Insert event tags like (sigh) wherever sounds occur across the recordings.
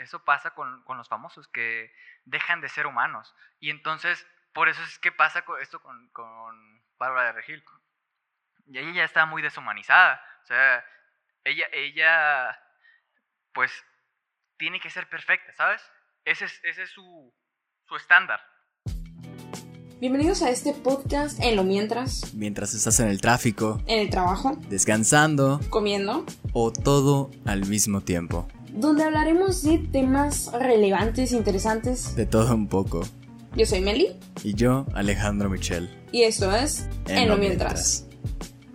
eso pasa con, con los famosos, que dejan de ser humanos. Y entonces, por eso es que pasa con esto con, con Bárbara de Regil. Y ella ya está muy deshumanizada. O sea, ella, ella, pues, tiene que ser perfecta, ¿sabes? Ese es, ese es su, su estándar. Bienvenidos a este podcast en lo mientras, Mientras estás en el tráfico, en el trabajo, descansando comiendo, o todo al mismo tiempo. Donde hablaremos de temas relevantes interesantes. De todo un poco. Yo soy Meli Y yo, Alejandro Michel. y esto es En, lo mientras.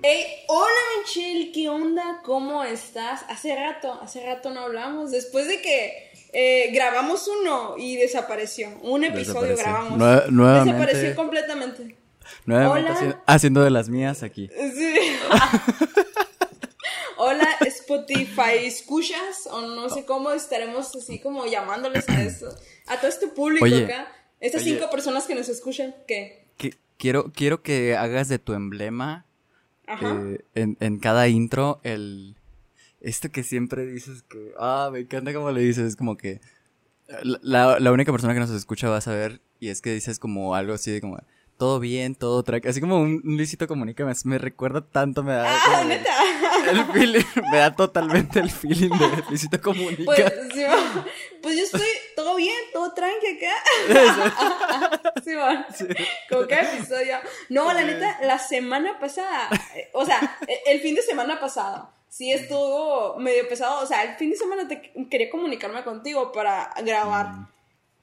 Hey, hola Michelle, ¿qué onda? ¿Cómo estás? Hace rato, hace rato no hablamos, después de que eh, grabamos uno y desapareció. Un episodio Desapareció. grabamos. Nue- nuevamente- Desapareció completamente. Nuevamente Hola. haci- haciendo de las mías aquí. Sí. (laughs) Hola Spotify, ¿escuchas? O no sé cómo estaremos así como llamándoles a esto, a todo este público Oye, acá. Estas oye. cinco personas que nos escuchan, ¿qué? Que- quiero, quiero que hagas de tu emblema eh, en, en cada intro el... Esto que siempre dices que... Ah, me encanta cómo le dices. Es como que... La, la única persona que nos escucha va a saber y es que dices como algo así de como... Todo bien, todo tranquilo. Así como un, un Luisito Comunica me, me recuerda tanto, me da... ah, neta. El feeling, me da totalmente el feeling de Luisito Comunica. Pues, sí, pues yo estoy todo bien, todo tranqui acá. (laughs) Sí, va. Como cada episodio. No, la neta, la semana pasada, o sea, e- el fin de semana pasado, sí estuvo medio pesado. O sea, el fin de semana te quería comunicarme contigo para grabar.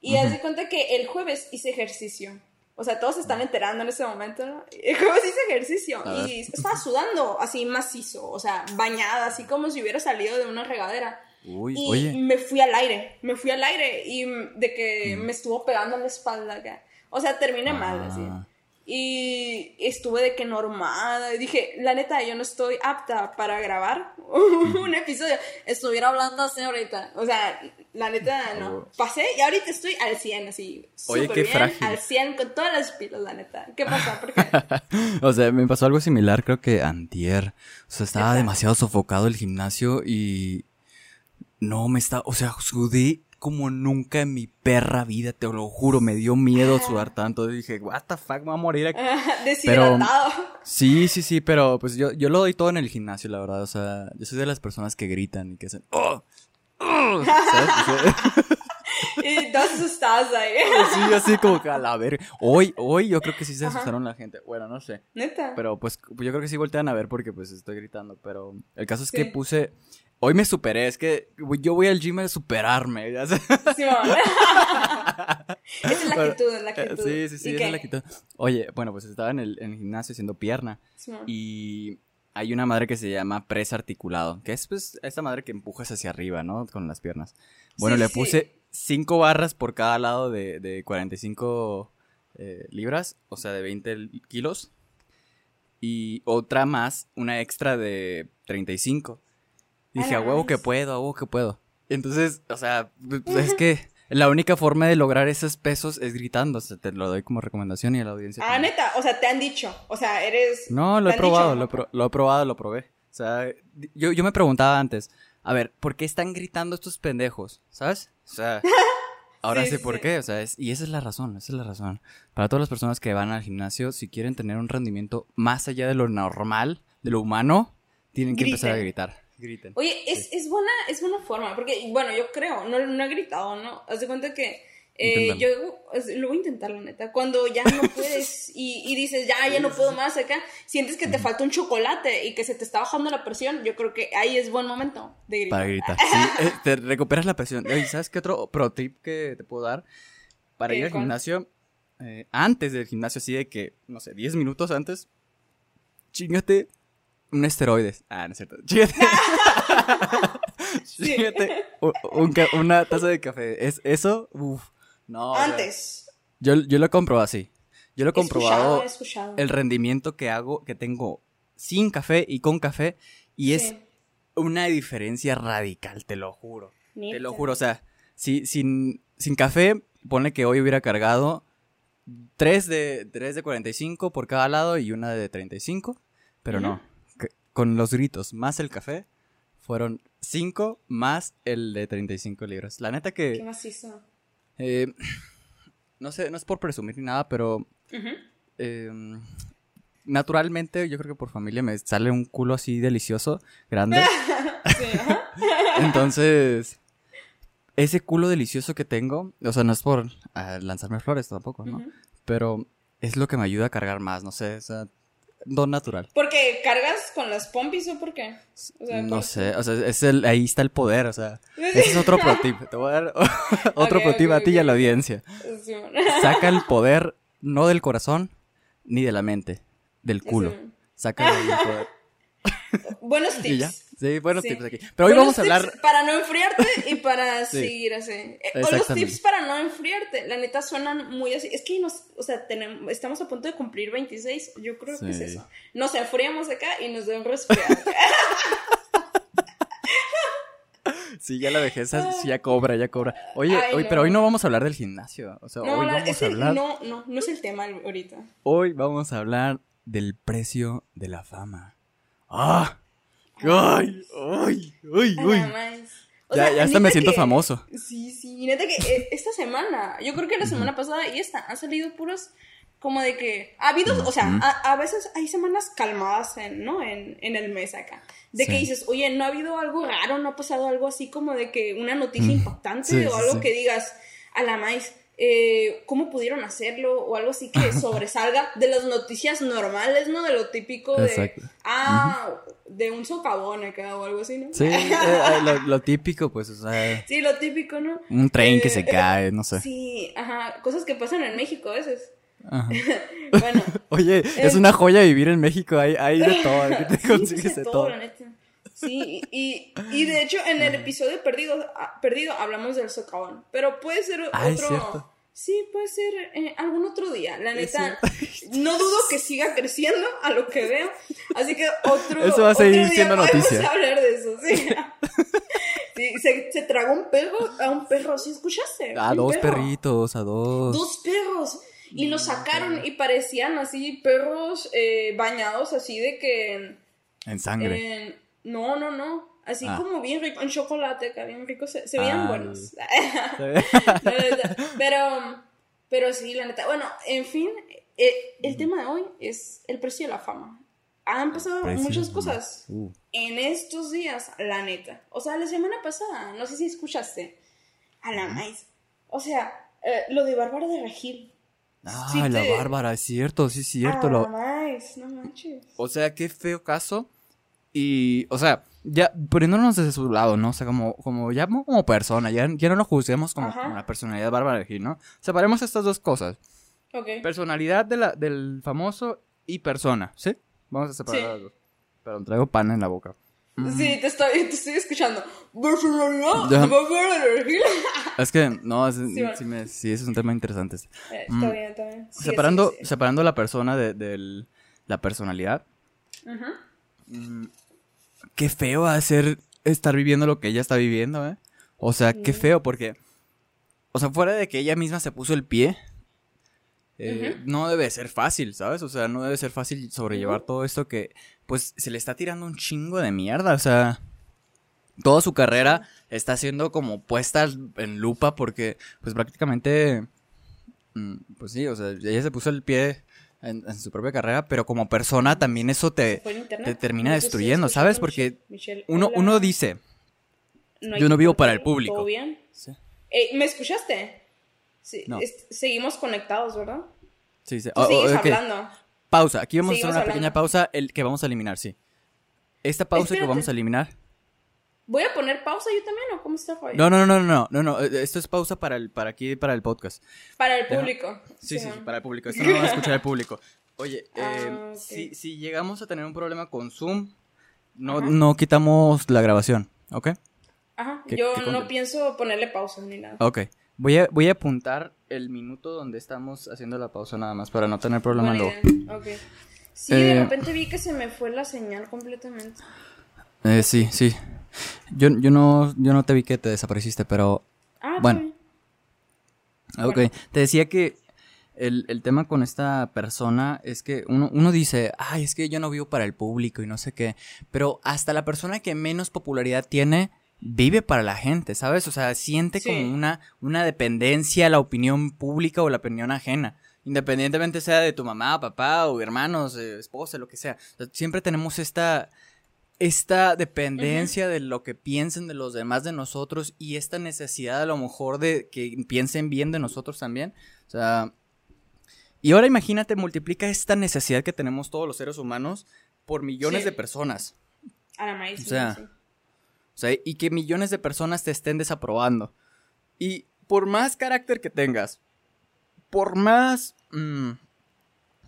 Y haz de cuenta que el jueves hice ejercicio. O sea, todos se están enterando en ese momento, ¿no? El jueves hice ejercicio y estaba sudando así macizo, o sea, bañada, así como si hubiera salido de una regadera. Uy, Y oye. me fui al aire, me fui al aire y mm, de que me estuvo pegando en la espalda acá. O sea, terminé mal así. Y estuve de que normada. Y dije, la neta, yo no estoy apta para grabar (laughs) un episodio. Estuviera hablando así ahorita. O sea, la neta, no. Pasé y ahorita estoy al 100, así. Oye, qué bien, frágil. Al 100 con todas las pilas, la neta. ¿Qué pasó? ¿Por qué? (laughs) O sea, me pasó algo similar, creo que antier. O sea, estaba demasiado sofocado el gimnasio y no me está, o sea, sudé como nunca en mi perra vida, te lo juro, me dio miedo sudar tanto. Dije, what the fuck, me voy a morir aquí. (laughs) Deshidratado. Sí, sí, sí, pero pues yo, yo lo doy todo en el gimnasio, la verdad. O sea, yo soy de las personas que gritan y que hacen, oh, oh", (laughs) ¿sabes? (laughs) Y todos asustados ahí. Sí, así como que a la verga. Hoy, hoy yo creo que sí se asustaron la gente. Bueno, no sé. Neta. Pero pues yo creo que sí voltean a ver porque pues estoy gritando. Pero el caso es que puse. Hoy me superé. Es que yo voy al gym a superarme. (laughs) Sí. (laughs) Esa es la Bueno, actitud, es la actitud. Sí, sí, sí, ¿Y esa qué? es la actitud. Oye, bueno, pues estaba en el, en el gimnasio haciendo pierna. Sí. Y hay una madre que se llama presa articulado. Que es pues esta madre que empujas hacia arriba, ¿no? Con las piernas. Bueno, le puse cinco barras por cada lado de, de 45 eh, libras, o sea, de 20 kilos. Y otra más, una extra de 35. Dije, a huevo que puedo, a huevo que puedo. Entonces, o sea, pues, (laughs) es que la única forma de lograr esos pesos es gritando. O sea, te lo doy como recomendación y a la audiencia. Ah, también. neta, o sea, te han dicho, o sea, eres... No, lo ¿te he probado, lo, he pro- lo he probado, lo probé. O sea, yo, yo me preguntaba antes, a ver, ¿por qué están gritando estos pendejos? ¿Sabes? O sea, (laughs) ahora Sí, sé sí, por sí. qué, o sea, es- y esa es la razón, esa es la razón. Para todas las personas que van al gimnasio, si quieren tener un rendimiento más allá de lo normal, de lo humano, tienen que empezar a gritar. Griten. Oye, es, es buena, es buena forma, porque, bueno, yo creo, no, no he gritado, ¿no? Haz de cuenta que eh, yo lo voy a intentar, la neta. Cuando ya no (laughs) puedes y, y dices, ya, ya no puedo más acá, sientes que te falta un chocolate y que se te está bajando la presión, yo creo que ahí es buen momento de gritar. Para gritar. Sí, eh, (laughs) te recuperas la presión. Oye, ¿sabes qué otro pro tip que te puedo dar? Para ir al gimnasio, eh, antes del gimnasio, así de que, no sé, 10 minutos antes, chingate un esteroides. Ah, no es cierto. (laughs) Chingate. Sí. Un- una taza de café. Es, eso, uff. No. o sea, Antes. yo, yo lo he comprobado así. Yo lo he escuchado, comprobado escuchado. el rendimiento que hago, que tengo sin café y con café. Y es una diferencia radical, te lo juro. Te lo juro, o sea, si, sin, sin café, pone que hoy hubiera cargado 3 de, 3 de 45 por cada lado y una de 35, pero no. Ujú. c- Con los gritos más el café, fueron 5 más el de 35 libras. La neta que... ¿Qué más hizo? eh, no sé, no es por presumir ni nada, pero eh, naturalmente yo creo que por familia me sale un culo así delicioso, grande. (laughs) (laughs) Entonces, ese culo delicioso que tengo, o sea, no es por ah, lanzarme flores tampoco, ¿no? Pero es lo que me ayuda a cargar más, no sé, o sea, don natural. Porque cargas con las pompis o por qué? O sea, No sé, o sea, es el, ahí está el poder, o sea, (laughs) ese es otro pro tip. Te voy a dar (laughs) otro Ok, pro tip a ti y a la audiencia. Sí, Saca el (laughs) poder no del corazón ni de la mente, del culo. Sí. Saca el poder. Buenos tips. Sí, buenos Sí. tips aquí. Pero hoy Buenos vamos a tips hablar. Para no enfriarte y para (laughs) Sí. seguir así. Eh, o los tips para no enfriarte, la neta suenan muy así. Es que nos, o sea, tenemos, estamos a punto de cumplir 26. Yo creo que es eso. Nos enfriamos acá y nos deben resfriar. (laughs) Sí, ya la vejez sí, ya cobra, ya cobra. Oye, Ay, hoy, no. pero hoy no vamos a hablar del gimnasio. O sea, no, hoy vamos a hablar. no, no, no es el tema ahorita. Hoy vamos a hablar del precio de la fama. ¡Ah! ¡Ay! ¡Ay! ¡Ay! O Ya, sea, ya hasta me siento que- famoso. Sí, sí, y neta que eh, esta semana, yo creo que la semana pasada y esta, han salido puros como de que ha habido, o sea, a, a veces hay semanas calmadas en, ¿no? En, en el mes acá. De que Sí. dices, oye, no ha habido algo raro, no ha pasado algo así como de que una noticia impactante Sí, o algo sí. que digas, a la maíz, eh, ¿cómo pudieron hacerlo? O algo así que (laughs) sobresalga de las noticias normales, ¿no? De lo típico de, Exacto. ah, de un socavón acá o algo así, ¿no? Sí, eh, eh, lo, lo típico, pues, o sea, Sí, lo típico, ¿no? un tren que Eh, se cae, no sé. Sí, ajá, cosas que pasan en México a veces. Ajá. (laughs) Bueno, (laughs) Oye, es una joya vivir en México, hay, hay de todo, te sí, consigues de de todo. Sí, y, y de hecho en el episodio perdido, ah, perdido hablamos del socavón, pero puede ser Ah, es otro... cierto. Sí, puede ser eh, algún otro día. La neta, no dudo que siga creciendo a lo que veo. Así que otro. Eso va a seguir otro día siendo podemos noticia. hablar de eso, sí. Sí, se, se tragó un perro, a un perro, ¿sí escuchaste? A Un dos perro. perritos, a dos. Dos perros. Y los sacaron y parecían así perros eh, bañados así de que... En sangre. en- no, no, no. Así Ah. como bien rico, en chocolate acá, bien rico. Se, se veían Ah, buenos. (laughs) La pero, pero sí, la neta. Bueno, en fin, eh, el tema de hoy es el precio de la fama. Han pasado Precio muchas la- cosas Uh. en estos días, la neta. O sea, la semana pasada, no sé si escuchaste, a la maíz. O sea, eh, lo de Bárbara de Regil. Ah, Sí la te- Bárbara, es cierto, sí es cierto. a la maíz, no manches. O sea, qué feo caso. Y, o sea, ya poniéndonos desde su lado, ¿no? O sea, como, como ya como persona, ya, ya no lo juzguemos como, Ajá. como la personalidad de Bárbara de Gil, ¿no? Separemos estas dos cosas. Personalidad de la, del famoso y persona, ¿sí? Vamos a separar Sí. las dos. Pero traigo pan en la boca. Sí, te estoy, te estoy escuchando. Personalidad de de. Es que, no, es- sí, bueno. me- sí, ese es un tema interesante. Eh, Mm. Está bien, está bien. Separando, separando la persona de, del- la personalidad. Mm, Qué feo hacer estar viviendo lo que ella está viviendo, ¿eh? O sea, qué feo porque... O sea, fuera de que ella misma se puso el pie, eh, no debe ser fácil, ¿sabes? O sea, no debe ser fácil sobrellevar todo esto que, pues, se le está tirando un chingo de mierda, o sea... Toda su carrera está siendo como puesta en lupa porque, pues, prácticamente... mm, Pues sí, o sea, ella se puso el pie en, en su propia carrera, pero como persona también eso te, te termina destruyendo, ¿sabes? Porque uno, uno dice, yo no vivo para el público. ¿Todo bien? sí, Eh, ¿Me escuchaste? Sí, No. est- seguimos conectados, ¿verdad? sí, sí. Oh, oh, hablando. Pausa, aquí vamos a hacer una pequeña pausa, el que vamos a eliminar, sí. Esta pausa que vamos a eliminar. ¿Voy a poner pausa yo también o cómo está, Roy? No, no, no, no, no, no, no, eh, esto es pausa para el, para aquí, para el podcast. Para el público. Sí, sí, sí, para el público. Esto no lo va a escuchar el público. Oye, (laughs) eh, Ah, ok. si, si llegamos a tener un problema con Zoom, no, Ajá. no quitamos la grabación, ¿ok? Ajá, ¿Qué- yo no pienso ponerle pausa ni nada. Ok. Voy a, voy a apuntar el minuto donde estamos haciendo la pausa nada más para no tener problema luego. idea. Ok. Sí, de Eh, repente vi que se me fue la señal completamente. Eh, sí, sí. Yo, yo, no, yo no te vi que te desapareciste, pero... Ah, Bueno. bueno. Ok, Bueno. te decía que el, el, tema con esta persona es que uno, uno, dice, ay, es que yo no vivo para el público y no sé qué, pero hasta la persona que menos popularidad tiene vive para la gente, ¿sabes? O sea, siente como una, una dependencia a la opinión pública o la opinión ajena. Independientemente sea de tu mamá, papá o hermanos, eh, esposa, lo que sea. siempre tenemos esta, esta dependencia de lo que piensen de los demás de nosotros y esta necesidad a lo mejor de que piensen bien de nosotros también. O sea, y ahora imagínate, multiplica esta necesidad que tenemos todos los seres humanos por millones de personas. A la maíz, o sea, o sea, y que millones de personas te estén desaprobando. Y por más carácter que tengas, por más... Mm,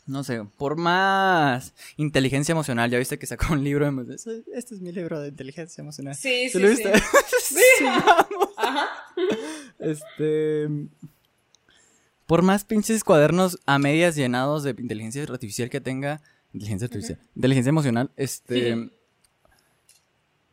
no sé, por más inteligencia emocional, ya viste que sacó un libro de... Este es mi libro de inteligencia emocional. Sí, sí, lo viste? Sí. (laughs) sí. Ajá. Este... Por más pinches cuadernos a medias llenados de inteligencia artificial que tenga... Inteligencia artificial. Inteligencia emocional, este...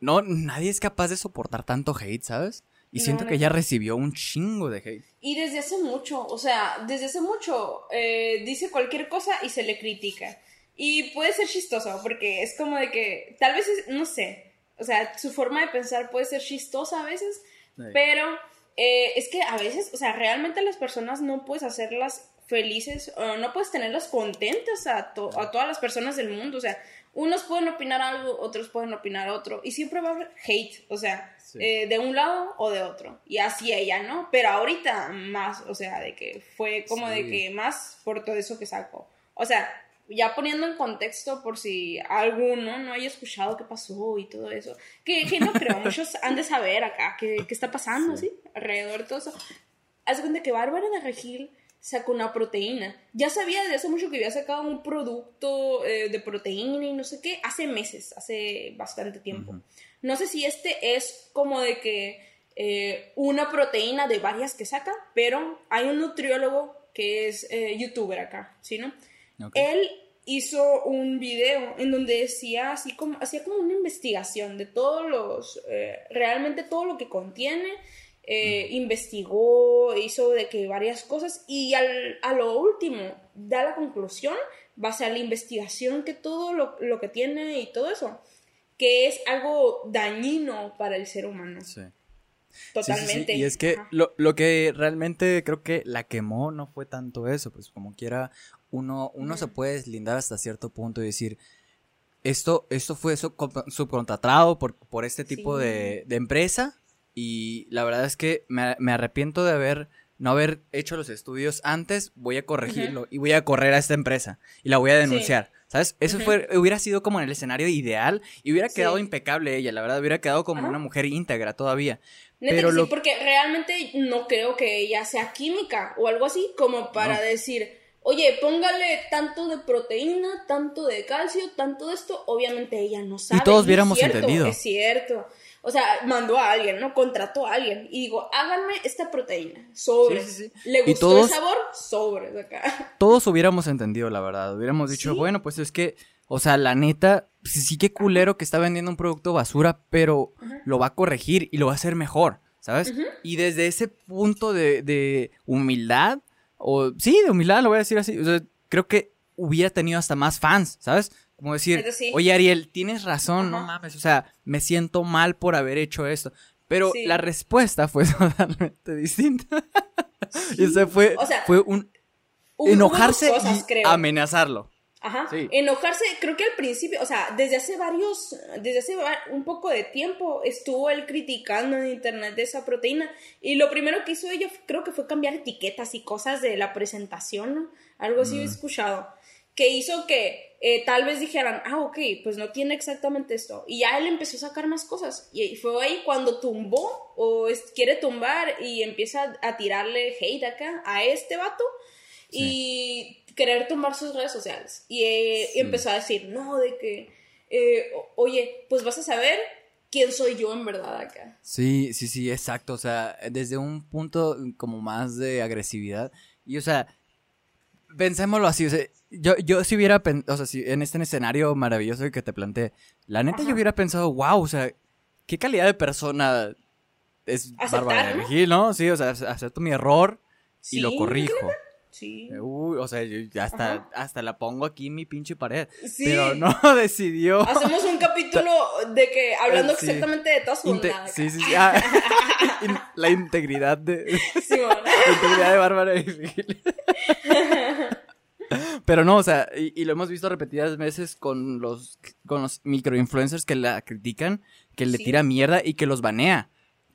No, nadie es capaz de soportar tanto hate, ¿sabes? Y siento que ella recibió un chingo de hate. Y desde hace mucho, o sea, desde hace mucho eh, dice cualquier cosa y se le critica. Y puede ser chistoso, porque es como de que, tal vez, no sé, o sea, su forma de pensar puede ser chistosa a veces, pero eh, es que a veces, o sea, realmente las personas no puedes hacerlas felices, o no puedes tenerlas contentas a, a todas las personas del mundo, o sea, unos pueden opinar algo, otros pueden opinar otro, y siempre va a haber hate, o sea, eh, de un lado o de otro, y así ella, ¿no? Pero ahorita más, o sea, de que fue como de que más por todo eso que sacó. O sea, ya poniendo en contexto por si alguno no haya escuchado qué pasó y todo eso, que, que no creo, (laughs) muchos han de saber acá qué, qué está pasando, ¿sí? Alrededor de todo eso. Haz cuenta que Bárbara de Regil sacó una proteína. Ya sabía desde hace mucho que había sacado un producto eh, de proteína y no sé qué, hace meses, hace bastante tiempo. No sé si este es como de que eh, una proteína de varias que saca, pero hay un nutriólogo que es eh, youtuber acá, ¿sí, no? Él hizo un video en donde decía así como, hacía como una investigación de todos los, realmente todo lo que contiene eh, investigó, hizo de que varias cosas y al, a lo último da la conclusión, base a la investigación que todo lo, lo, que tiene y todo eso, que es algo dañino para el ser humano. Sí. Totalmente. Y es que lo, lo, que realmente creo que la quemó no fue tanto eso, pues como quiera, uno, uno se puede deslindar hasta cierto punto y decir, esto, esto fue subcontratado por, por este tipo de, de empresa y la verdad es que me, arrepiento de haber no haber hecho los estudios antes, voy a corregirlo y voy a correr a esta empresa y la voy a denunciar. ¿Sabes? Eso fue, hubiera sido como en el escenario ideal y hubiera quedado impecable ella, la verdad, hubiera quedado como una mujer íntegra todavía. Pero sí, porque realmente no creo que ella sea química o algo así como para decir, oye, póngale tanto de proteína, tanto de calcio, tanto de esto, obviamente ella no sabe. Y todos hubiéramos entendido. Es cierto. O sea, mandó a alguien, ¿no? Contrató a alguien. Y digo, háganme esta proteína. Sobre. ¿Le gustó el sabor? Sobre. Acá. (laughs) Todos hubiéramos entendido, la verdad. Hubiéramos dicho, bueno, pues es que, o sea, la neta, sí que culero que está vendiendo un producto basura, pero lo va a corregir y lo va a hacer mejor, ¿sabes? Y desde ese punto de, de humildad, o sí, de humildad, lo voy a decir así, o sea, creo que hubiera tenido hasta más fans, ¿sabes? Como decir, oye Ariel, tienes razón, no mames, o sea, me siento mal por haber hecho esto. Pero la respuesta fue (laughs) totalmente distinta. y ese fue, fue un, enojarse y amenazarlo. Ajá. Enojarse, creo que al principio, o sea, desde hace varios, desde hace un poco de tiempo estuvo él criticando en internet de esa proteína y lo primero que hizo ella creo que fue cambiar etiquetas y cosas de la presentación, ¿no? Algo así he mm. escuchado que hizo que eh, tal vez dijeran, ah, ok, pues no tiene exactamente esto. Y ya él empezó a sacar más cosas. Y fue ahí cuando tumbó o quiere tumbar y empieza a tirarle hate acá a este vato y querer tumbar sus redes sociales. Y, eh, empezó a decir, no, de que, eh, oye, pues vas a saber quién soy yo en verdad acá. Sí, sí, sí, exacto. O sea, desde un punto como más de agresividad. Y, o sea, pensémoslo así, o sea, yo, yo si hubiera, o sea, si en este escenario maravilloso que te planteé, la neta yo hubiera pensado, wow, o sea, qué calidad de persona es Bárbara Regil, ¿no? Sí, o sea, acepto mi error y lo corrijo. Sí. Uy, o sea, yo hasta, hasta la pongo aquí en mi pinche pared. Sí. Pero no (laughs) decidió. Hacemos un capítulo de que, hablando exactamente de todas sus Sí, sí, sí. Ah, (laughs) (laughs) la integridad de. Sí, bueno. La integridad de Bárbara y Pero no, o sea, y, lo hemos visto repetidas veces con los, con los microinfluencers que la critican, que le tira mierda y que los banea.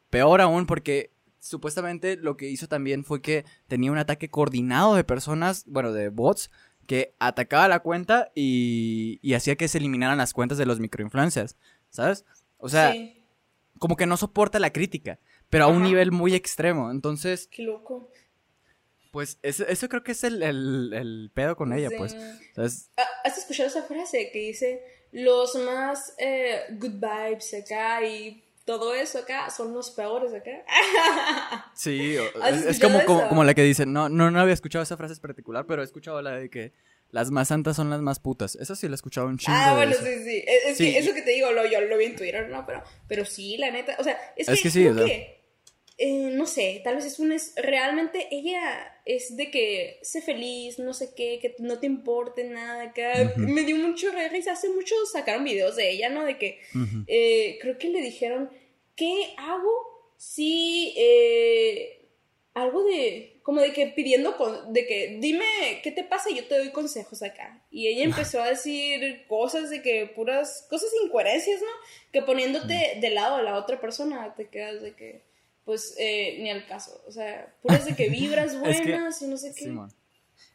Peor aún porque supuestamente lo que hizo también fue que tenía un ataque coordinado de personas, bueno, de bots, que atacaba la cuenta y, y hacía que se eliminaran las cuentas de los microinfluencers, ¿sabes? O sea, como que no soporta la crítica, pero a un nivel muy extremo. Entonces... Qué loco. Pues eso, eso creo que es el, el, pedo con ella, pues. Ah, ¿Has escuchado esa frase que dice los más eh, good vibes acá y todo eso acá son los peores acá? (laughs) Sí, es, como, como, la que dice, no, no, no había escuchado esa frase en particular, pero he escuchado la de que las más santas son las más putas. Esa sí la he escuchado un chingo. Ah, bueno, sí, sí. Es, que eso que te digo, lo, yo lo vi en Twitter, ¿no? Pero, pero sí, la neta, o sea, es, que, sí, eh, no sé, tal vez es un... Es, realmente ella es de que sé feliz, no sé qué, que no te importe nada. Que Me dio mucho risa. Hace mucho sacaron videos de ella, ¿no? De que eh, creo que le dijeron, ¿qué hago si... Eh, algo de, como de que pidiendo, de que dime qué te pasa y yo te doy consejos acá. Y ella empezó a decir cosas de que puras, cosas incoherencias, ¿no? Que poniéndote de lado a la otra persona te quedas de que pues eh, ni al caso. O sea, puras de que (laughs) vibras buenas y no sé qué.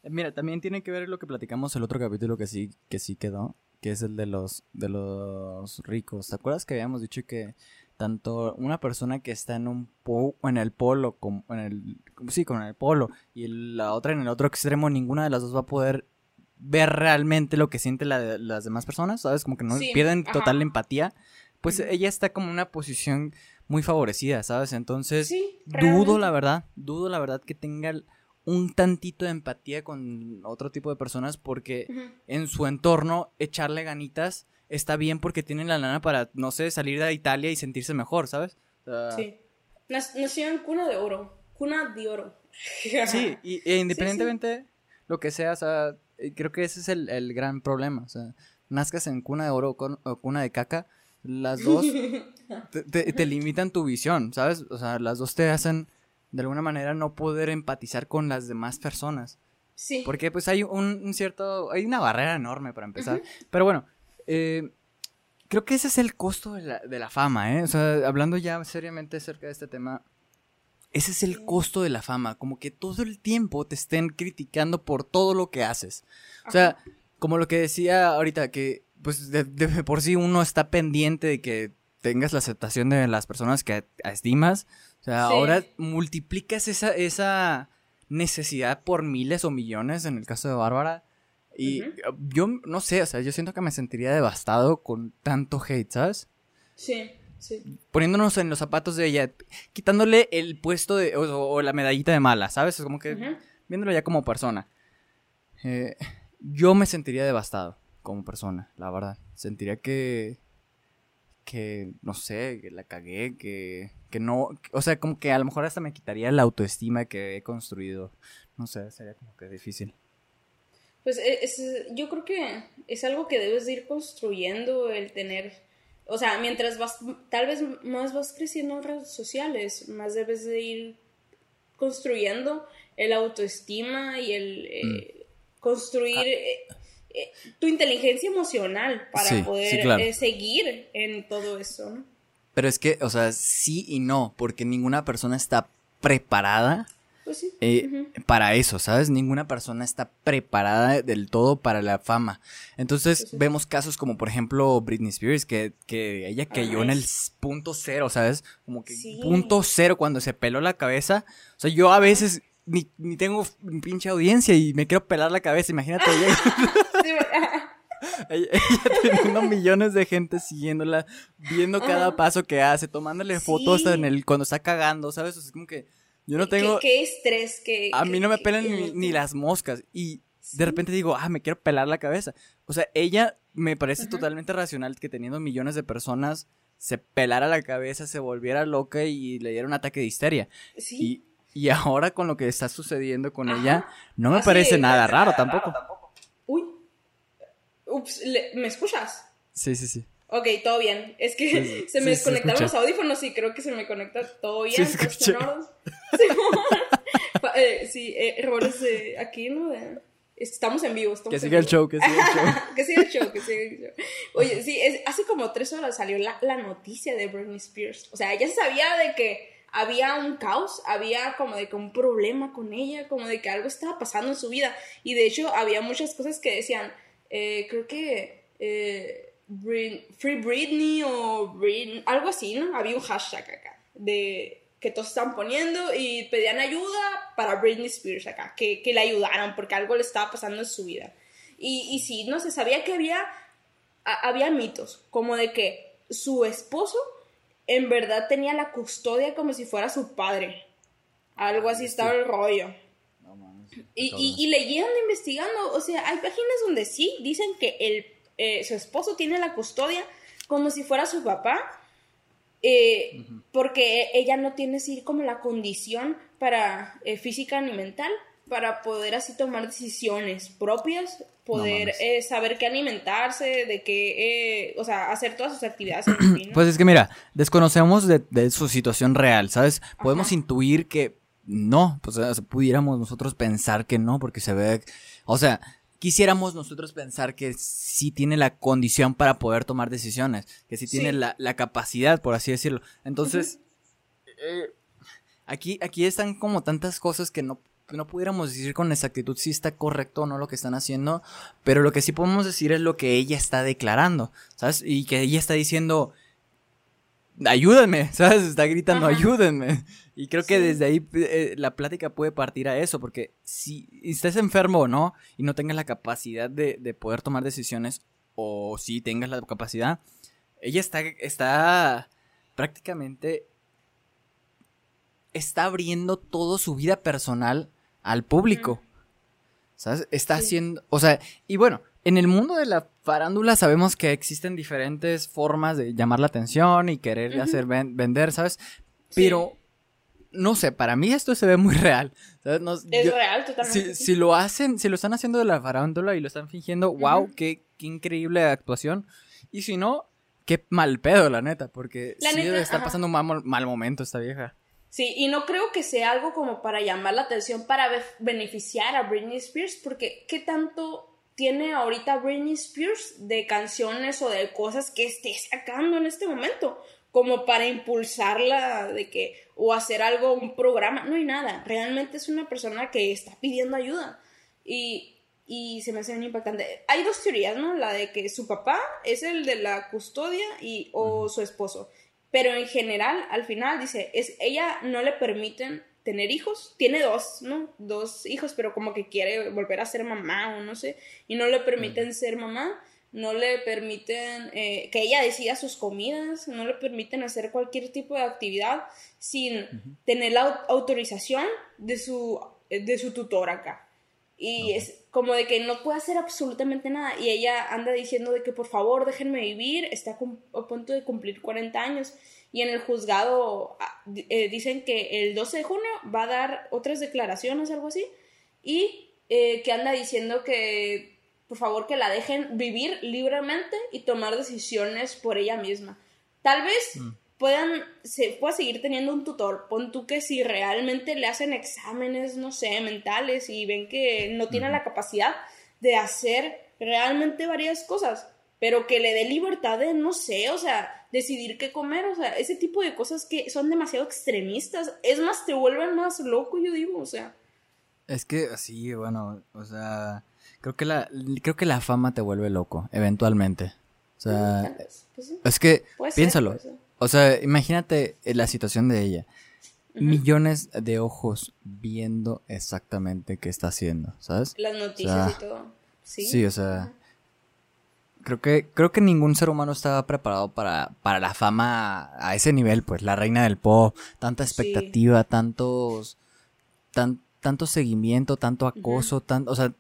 Eh, mira, también tiene que ver lo que platicamos el otro capítulo que sí, que sí quedó, que es el de los, de los ricos. ¿Te acuerdas que habíamos dicho que tanto una persona que está en un po en el polo, como en el, sí, con el polo, y la otra en el otro extremo, ninguna de las dos va a poder ver realmente lo que siente la, las demás personas, ¿sabes? Como que no pierden total empatía. Pues ella está como en una posición muy favorecida, ¿sabes? Entonces, dudo la verdad, dudo la verdad que tenga un tantito de empatía con otro tipo de personas porque en su entorno echarle ganitas está bien porque tienen la lana para, no sé, salir de Italia y sentirse mejor, ¿sabes? sí. Nació en cuna de oro, cuna de oro. (laughs) sí, y, e independientemente lo que sea, o sea, eh, creo que ese es el, gran problema, o sea, nazcas en cuna de oro o cuna de caca, las (laughs) dos te, limitan tu visión, ¿sabes? O sea, las dos te hacen de alguna manera no poder empatizar con las demás personas. Sí. Porque pues hay un, cierto, hay una barrera enorme para empezar. Pero bueno, eh, creo que ese es el costo de la, de la, fama, ¿eh? O sea, hablando ya seriamente acerca de este tema, ese es el costo de la fama, como que todo el tiempo te estén criticando por todo lo que haces. O sea, como lo que decía ahorita, que pues de, por sí uno está pendiente de que tengas la aceptación de las personas que estimas. O sea, ahora multiplicas esa, esa necesidad por miles o millones en el caso de Bárbara. Y yo no sé, o sea, yo siento que me sentiría devastado con tanto hate, ¿sabes? Sí, sí. Poniéndonos en los zapatos de ella, quitándole el puesto de, o, la medallita de mala, ¿sabes? Es como que viéndolo ya como persona. Eh, yo me sentiría devastado como persona, la verdad. Sentiría que, que, no sé, que la cagué, que, que no, o sea, como que a lo mejor hasta me quitaría la autoestima que he construido. No sé, sería como que difícil. Pues e, es, yo creo que es algo que debes de ir construyendo, el tener, o sea, mientras vas, tal vez más vas creciendo en redes sociales, más debes de ir construyendo el autoestima y el eh, mm. construir... Ah. Eh, tu inteligencia emocional para poder eh, seguir en todo eso, ¿no? Pero es que, o sea, sí y no, porque ninguna persona está preparada pues eh, para eso, ¿sabes? Ninguna persona está preparada del todo para la fama. Entonces pues vemos casos como, por ejemplo, Britney Spears, que, que ella cayó en el punto cero, ¿sabes? Como que punto cero cuando se peló la cabeza. O sea, yo a veces ni, ni tengo pinche audiencia y me quiero pelar la cabeza, imagínate. (laughs) (laughs) ella, teniendo millones de gente siguiéndola, viendo cada paso que hace, tomándole fotos en el, cuando está cagando, ¿sabes? es como que yo no tengo... ¿Qué, estrés? que a mí no me pelan ni, las moscas y de repente digo, ah, me quiero pelar la cabeza. O sea, ella me parece totalmente racional que teniendo millones de personas se pelara la cabeza, se volviera loca y le diera un ataque de histeria. Sí. Y ahora con lo que está sucediendo con ella, no me parece nada raro tampoco. Uy. Ups, ¿me escuchas? Sí, sí, sí. Ok, todo bien. Es que (laughs) se me desconectaron los audífonos y creo que se me conecta todo bien. Sí, (laughs) sí, (laughs) eh, sí eh, errores aquí, ¿no? Estamos en vivo. que siga el show, que siga el show. que siga el show, que siga el show. Oye, sí, hace como tres horas salió la, la noticia de Britney Spears. O sea, ella sabía de que había un caos, había como de que un problema con ella, como de que algo estaba pasando en su vida. Y de hecho había muchas cosas que decían, eh, creo que Free Britney o algo así, ¿no? Había un hashtag acá de que todos están poniendo y pedían ayuda para Britney Spears acá, que, que le ayudaran porque algo le estaba pasando en su vida. Y, y sí, no se sabía que había, había mitos, como de que su esposo en verdad tenía la custodia como si fuera su padre. Algo así estaba el rollo. y, y, y, leyendo, investigando, o sea, hay páginas donde sí dicen que el eh, su esposo tiene la custodia como si fuera su papá, eh, porque ella no tiene así como la condición para eh, física ni mental para poder así tomar decisiones propias, poder saber qué alimentarse, de qué, o sea, hacer todas sus actividades. (clears throat) Pues es que mira, desconocemos de, su situación real, ¿sabes? Podemos intuir que no, pues pudiéramos nosotros pensar que no, porque se ve, o sea, quisiéramos nosotros pensar que sí tiene la condición para poder tomar decisiones, que sí tiene La, capacidad, por así decirlo. Entonces, eh, aquí, aquí están como tantas cosas que no, no pudiéramos decir con exactitud si está correcto o no lo que están haciendo, pero lo que sí podemos decir es lo que ella está declarando, ¿sabes? Y que ella está diciendo, ayúdenme, (laughs) ¿sabes? Está gritando, ayúdenme. Y creo que desde ahí eh, la plática puede partir a eso, porque si estés enfermo o no, y no tengas la capacidad de, poder tomar decisiones, o si tengas la capacidad, ella está, está prácticamente, está abriendo toda su vida personal al público. ¿Sabes? Está haciendo, o sea, y bueno, en el mundo de la farándula sabemos que existen diferentes formas de llamar la atención y querer hacer vender, ¿sabes? Pero no sé, para mí esto se ve muy real. es real, totalmente. Si, lo hacen, si lo están haciendo de la farándula y lo están fingiendo, wow, qué, increíble actuación. Y si no, qué mal pedo, la neta, porque sí debe estar pasando un mal, mal, momento esta vieja. Sí, y no creo que sea algo como para llamar la atención, para beneficiar a Britney Spears, porque ¿qué tanto tiene ahorita Britney Spears de canciones o de cosas que esté sacando en este momento? como para impulsarla de que o hacer algo, un programa, no hay nada. Realmente es una persona que está pidiendo ayuda y, y se me hace muy impactante. Hay dos teorías, ¿no? La de que su papá es el de la custodia y o su esposo. Pero en general, al final dice, es ella no le permiten tener hijos, tiene dos, ¿no? Dos hijos, pero como que quiere volver a ser mamá o no sé, y no le permiten ser mamá. No le permiten eh, que ella decida sus comidas, no le permiten hacer cualquier tipo de actividad sin tener la autorización de su, de su tutor acá. Y es como de que no puede hacer absolutamente nada. Y ella anda diciendo de que por favor déjenme vivir, está a punto de cumplir 40 años. Y en el juzgado ah, eh, dicen que el 12 de junio va a dar otras declaraciones, algo así. Y eh, que anda diciendo que por favor que la dejen vivir libremente y tomar decisiones por ella misma. Tal vez mm. Puedan, se pueda seguir teniendo un tutor. Pon tú que si realmente le hacen exámenes, no sé, mentales y ven que no tiene la capacidad de hacer realmente varias cosas, pero que le dé libertad de, no sé, o sea, decidir qué comer, o sea, ese tipo de cosas que son demasiado extremistas. Es más, te vuelven más loco, yo digo, o sea. Es que así, bueno, o sea, Creo que la, creo que la fama te vuelve loco, eventualmente. O sea, pues es que, piénsalo. O sea, imagínate la situación de ella. Millones de ojos viendo exactamente qué está haciendo, ¿sabes? Las noticias y todo. Sí, sí o sea. Creo que, creo que ningún ser humano estaba preparado para, para la fama a ese nivel, pues, la reina del pop, tanta expectativa, tantos, tan, tanto seguimiento, tanto acoso, tanto, o sea,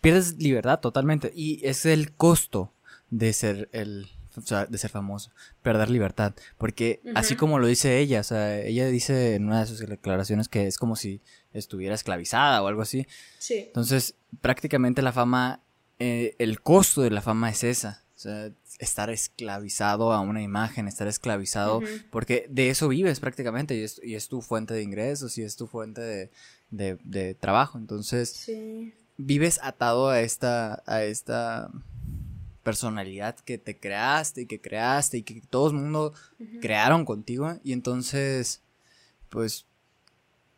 pierdes libertad totalmente. Y es el costo de ser el o sea, de ser famoso, perder libertad, porque así como lo dice ella, o sea, ella dice en una de sus declaraciones que es como si estuviera esclavizada o algo así. Sí. Entonces, prácticamente la fama, eh, el costo de la fama es esa, o sea, estar esclavizado a una imagen, estar esclavizado, porque de eso vives prácticamente y es, y es, tu fuente de ingresos y es tu fuente de, de, de trabajo, entonces... Sí vives atado a esta, a esta personalidad que te creaste y que creaste y que todo el mundo crearon contigo y entonces pues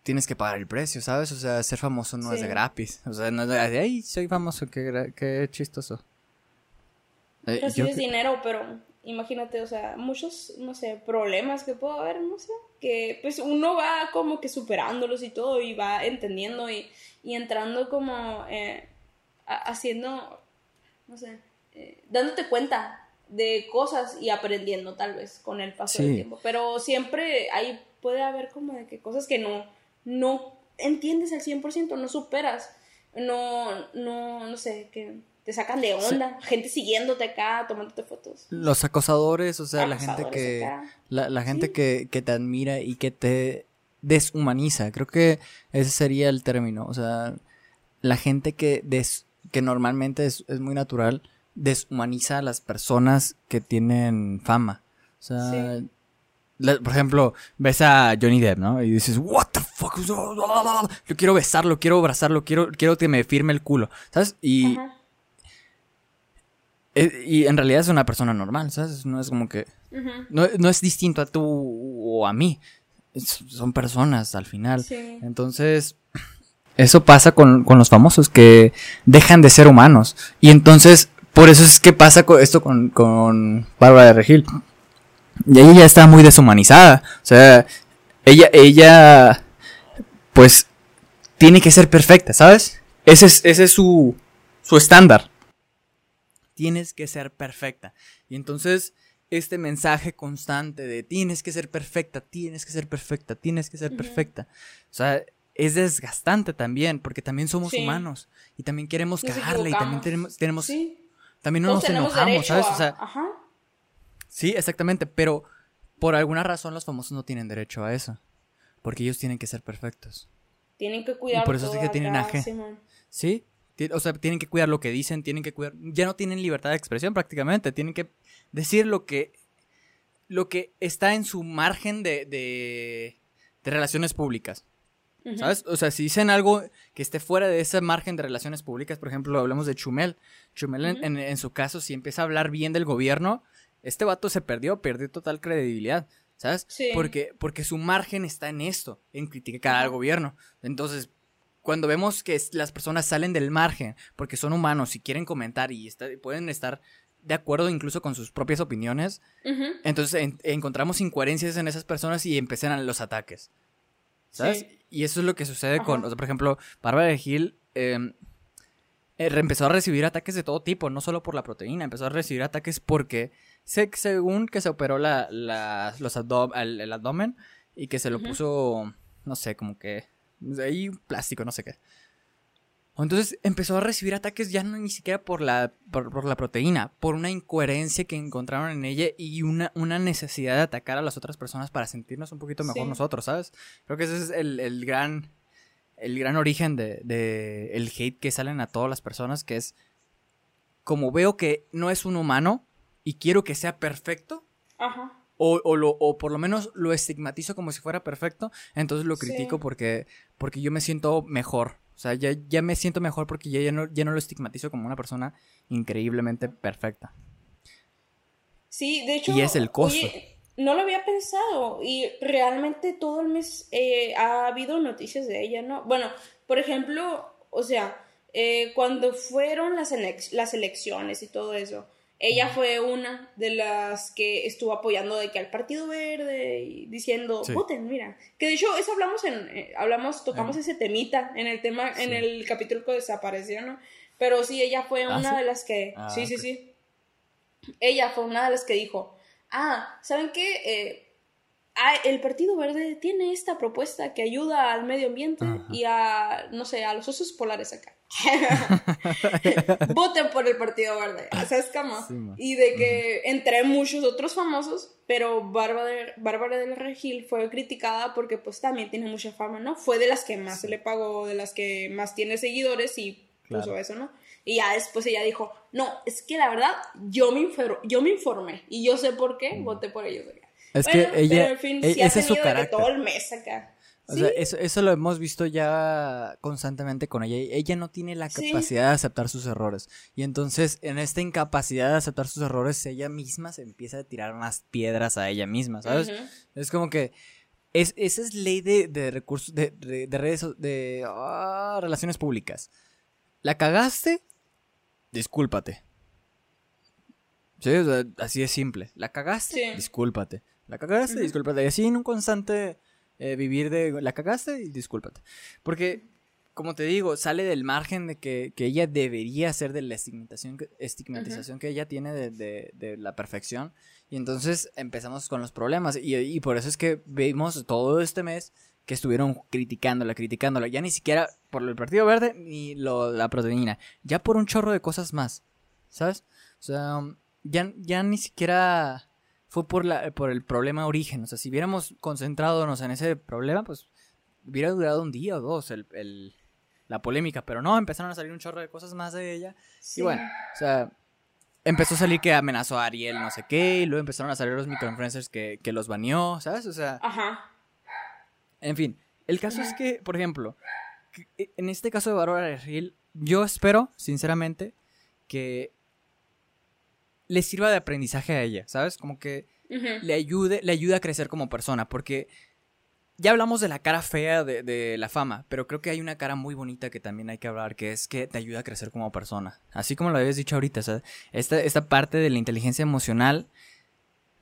tienes que pagar el precio, ¿sabes? O sea, ser famoso no es de gratis, o sea, no es de, ay, soy famoso, qué, qué chistoso. Eh, Recibes dinero, pero imagínate, o sea, muchos, no sé, problemas que puedo haber, no sé, que pues uno va como que superándolos y todo y va entendiendo y, y entrando como eh, haciendo, no sé, eh, dándote cuenta de cosas y aprendiendo tal vez con el paso del tiempo. Pero siempre ahí puede haber como de que cosas que no, no entiendes al 100%, no superas, no, no, no sé, que te sacan de onda, gente siguiéndote acá, tomándote fotos. Los acosadores, o sea, la gente que la, gente que, que, te admira y que te deshumaniza, creo que ese sería el término, o sea, la gente que des, que normalmente es, es muy natural deshumaniza a las personas que tienen fama. O sea, por ejemplo, ves a Johnny Depp, ¿no? Y dices, what the fuck, yo quiero besarlo, quiero abrazarlo, quiero, quiero que me firme el culo, ¿sabes? Y eh, y en realidad es una persona normal, ¿sabes? No es como que... no, es distinto a tú o a mí. son personas al final. Entonces, eso pasa con, los famosos, que dejan de ser humanos. Y entonces, por eso es que pasa esto con, con Bárbara de Regil. Y ella ya está muy deshumanizada. O sea, ella, ella, pues, tiene que ser perfecta, ¿sabes? Ese es, ese es su, su estándar tienes que ser perfecta. Y entonces este mensaje constante de tienes que ser perfecta, tienes que ser perfecta, tienes que ser perfecta. O sea, es desgastante también, porque también somos humanos y también queremos cagarle y también tenemos, tenemos también no nos enojamos, ¿sabes? O sea, Sí, exactamente, pero por alguna razón los famosos no tienen derecho a eso, porque ellos tienen que ser perfectos. Tienen que cuidar. Y por eso es que tienen aje. Sí, o sea, tienen que cuidar lo que dicen, tienen que cuidar. Ya no tienen libertad de expresión prácticamente. Tienen que decir lo que. Lo que está en su margen de. de, relaciones públicas. ¿Sabes? O sea, si dicen algo que esté fuera de ese margen de relaciones públicas, por ejemplo, hablamos de Chumel. Chumel, en, su caso, si empieza a hablar bien del gobierno, este vato se perdió, perdió total credibilidad. ¿Sabes? Porque, porque su margen está en esto, en criticar al gobierno. Entonces, cuando vemos que las personas salen del margen porque son humanos y quieren comentar y pueden estar de acuerdo incluso con sus propias opiniones, entonces encontramos incoherencias en esas personas y empiezan los ataques. ¿Sabes? Y eso es lo que sucede con, o sea, por ejemplo, Bárbara de Gil em, eh, empezó a recibir ataques de todo tipo, no solo por la proteína, empezó a recibir ataques porque según que se operó la, los el, abdomen y que se lo puso, no sé, como que ahí plástico, no sé qué. Entonces empezó a recibir ataques ya no ni siquiera por la, por, la proteína, por una incoherencia que encontraron en ella y una, una, necesidad de atacar a las otras personas para sentirnos un poquito mejor nosotros, ¿sabes? Creo que ese es el, gran, el gran origen de, de, el hate que salen a todas las personas, que es como veo que no es un humano y quiero que sea perfecto, Ajá. O, o, lo, o por lo menos lo estigmatizo como si fuera perfecto, entonces lo critico porque, porque yo me siento mejor. O sea, ya, ya me siento mejor porque ya, ya, no, ya no lo estigmatizo como una persona increíblemente perfecta. Sí, de hecho. Y es el costo. no lo había pensado y realmente todo el mes eh, ha habido noticias de ella, ¿no? Bueno, por ejemplo, o sea, eh, cuando fueron las, las elecciones y todo eso, ella fue una de las que estuvo apoyando de que al Partido Verde y diciendo, voten, mira. Que de hecho, eso hablamos en, eh, hablamos, tocamos ese temita en el tema, en el capítulo que desapareció, ¿no? Pero sí, ella fue ¿Ah, una de las que, ah, sí, sí, sí. Ella fue una de las que dijo, ah, ¿saben qué? Eh, ah, el Partido Verde tiene esta propuesta que ayuda al medio ambiente y a, no sé, a los osos polares acá. (laughs) voten por el Partido Verde, ¿sabes cómo? y de que entre muchos otros famosos, pero Bárbara, Bárbara del Regil fue criticada porque pues también tiene mucha fama, ¿no? Fue de las que más se le pagó, de las que más tiene seguidores y puso eso, ¿no? Y ya después ella dijo, no, es que la verdad yo me, yo me informé y yo sé por qué voté por ellos. Es que ella, pero, en fin, e, ese es su carácter. todo el mes acá. O sea, eso, eso, lo hemos visto ya constantemente con ella. Ella no tiene la capacidad de aceptar sus errores. Y entonces, en esta incapacidad de aceptar sus errores, ella misma se empieza a tirar más piedras a ella misma, ¿sabes? Es como que. Es, esa es ley de, de recursos, de, de, redes, de ah, relaciones públicas. La cagaste, discúlpate. Sí, así es simple. La cagaste, discúlpate. La cagaste, discúlpate. Y así en un constante eh, vivir de la cagaste y discúlpate. Porque, como te digo, sale del margen de que, ella debería ser de la estigmatización, estigmatización que ella tiene de, la perfección. Y entonces empezamos con los problemas. Y, por eso es que vimos todo este mes que estuvieron criticándola, criticándola. Ya ni siquiera por el Partido Verde ni lo, la proteína. Ya por un chorro de cosas más. ¿Sabes? O sea, ya, ya ni siquiera fue por, la, por el problema origen. O sea, si hubiéramos concentrado en ese problema, pues hubiera durado un día o dos el, la polémica. Pero no, empezaron a salir un chorro de cosas más de ella. Y bueno, o sea, empezó a salir que amenazó a Ariel no sé qué. Y luego empezaron a salir los microinfluencers que, que los baneó, ¿sabes? O sea... Ajá. En fin, el caso es que, por ejemplo, en este caso de Bárbara Ariel, yo espero, sinceramente, que le sirva de aprendizaje a ella, ¿sabes? Como que le ayude, le ayude a crecer como persona, porque ya hablamos de la cara fea de, la fama, pero creo que hay una cara muy bonita que también hay que hablar, que es que te ayuda a crecer como persona. Así como lo habías dicho ahorita, ¿sabes? Esta, esta parte de la inteligencia emocional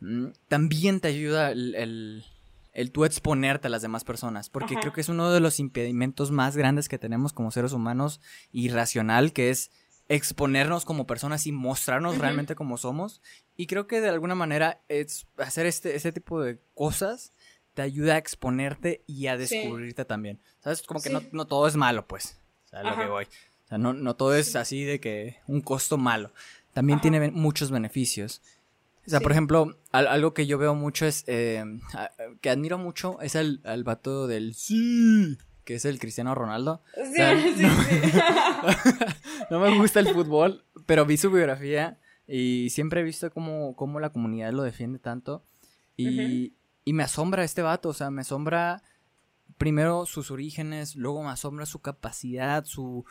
mm, también te ayuda el, el, tú exponerte a las demás personas, porque creo que es uno de los impedimentos más grandes que tenemos como seres humanos irracional, que es exponernos como personas y mostrarnos realmente como somos. Y creo que de alguna manera es hacer este, este tipo de cosas te ayuda a exponerte y a descubrirte también. ¿Sabes? Como que no, todo es malo, pues. O lo que voy. O sea, no, no todo es así de que un costo malo. También tiene muchos beneficios. O sea, por ejemplo, algo que yo veo mucho es, eh, que admiro mucho, es el, el vato del sí que es el Cristiano Ronaldo. (laughs) no, me gusta el fútbol, pero vi su biografía y siempre he visto cómo, cómo la comunidad lo defiende tanto. Y, y me asombra este vato, o sea, me asombra primero sus orígenes, luego me asombra su capacidad, su,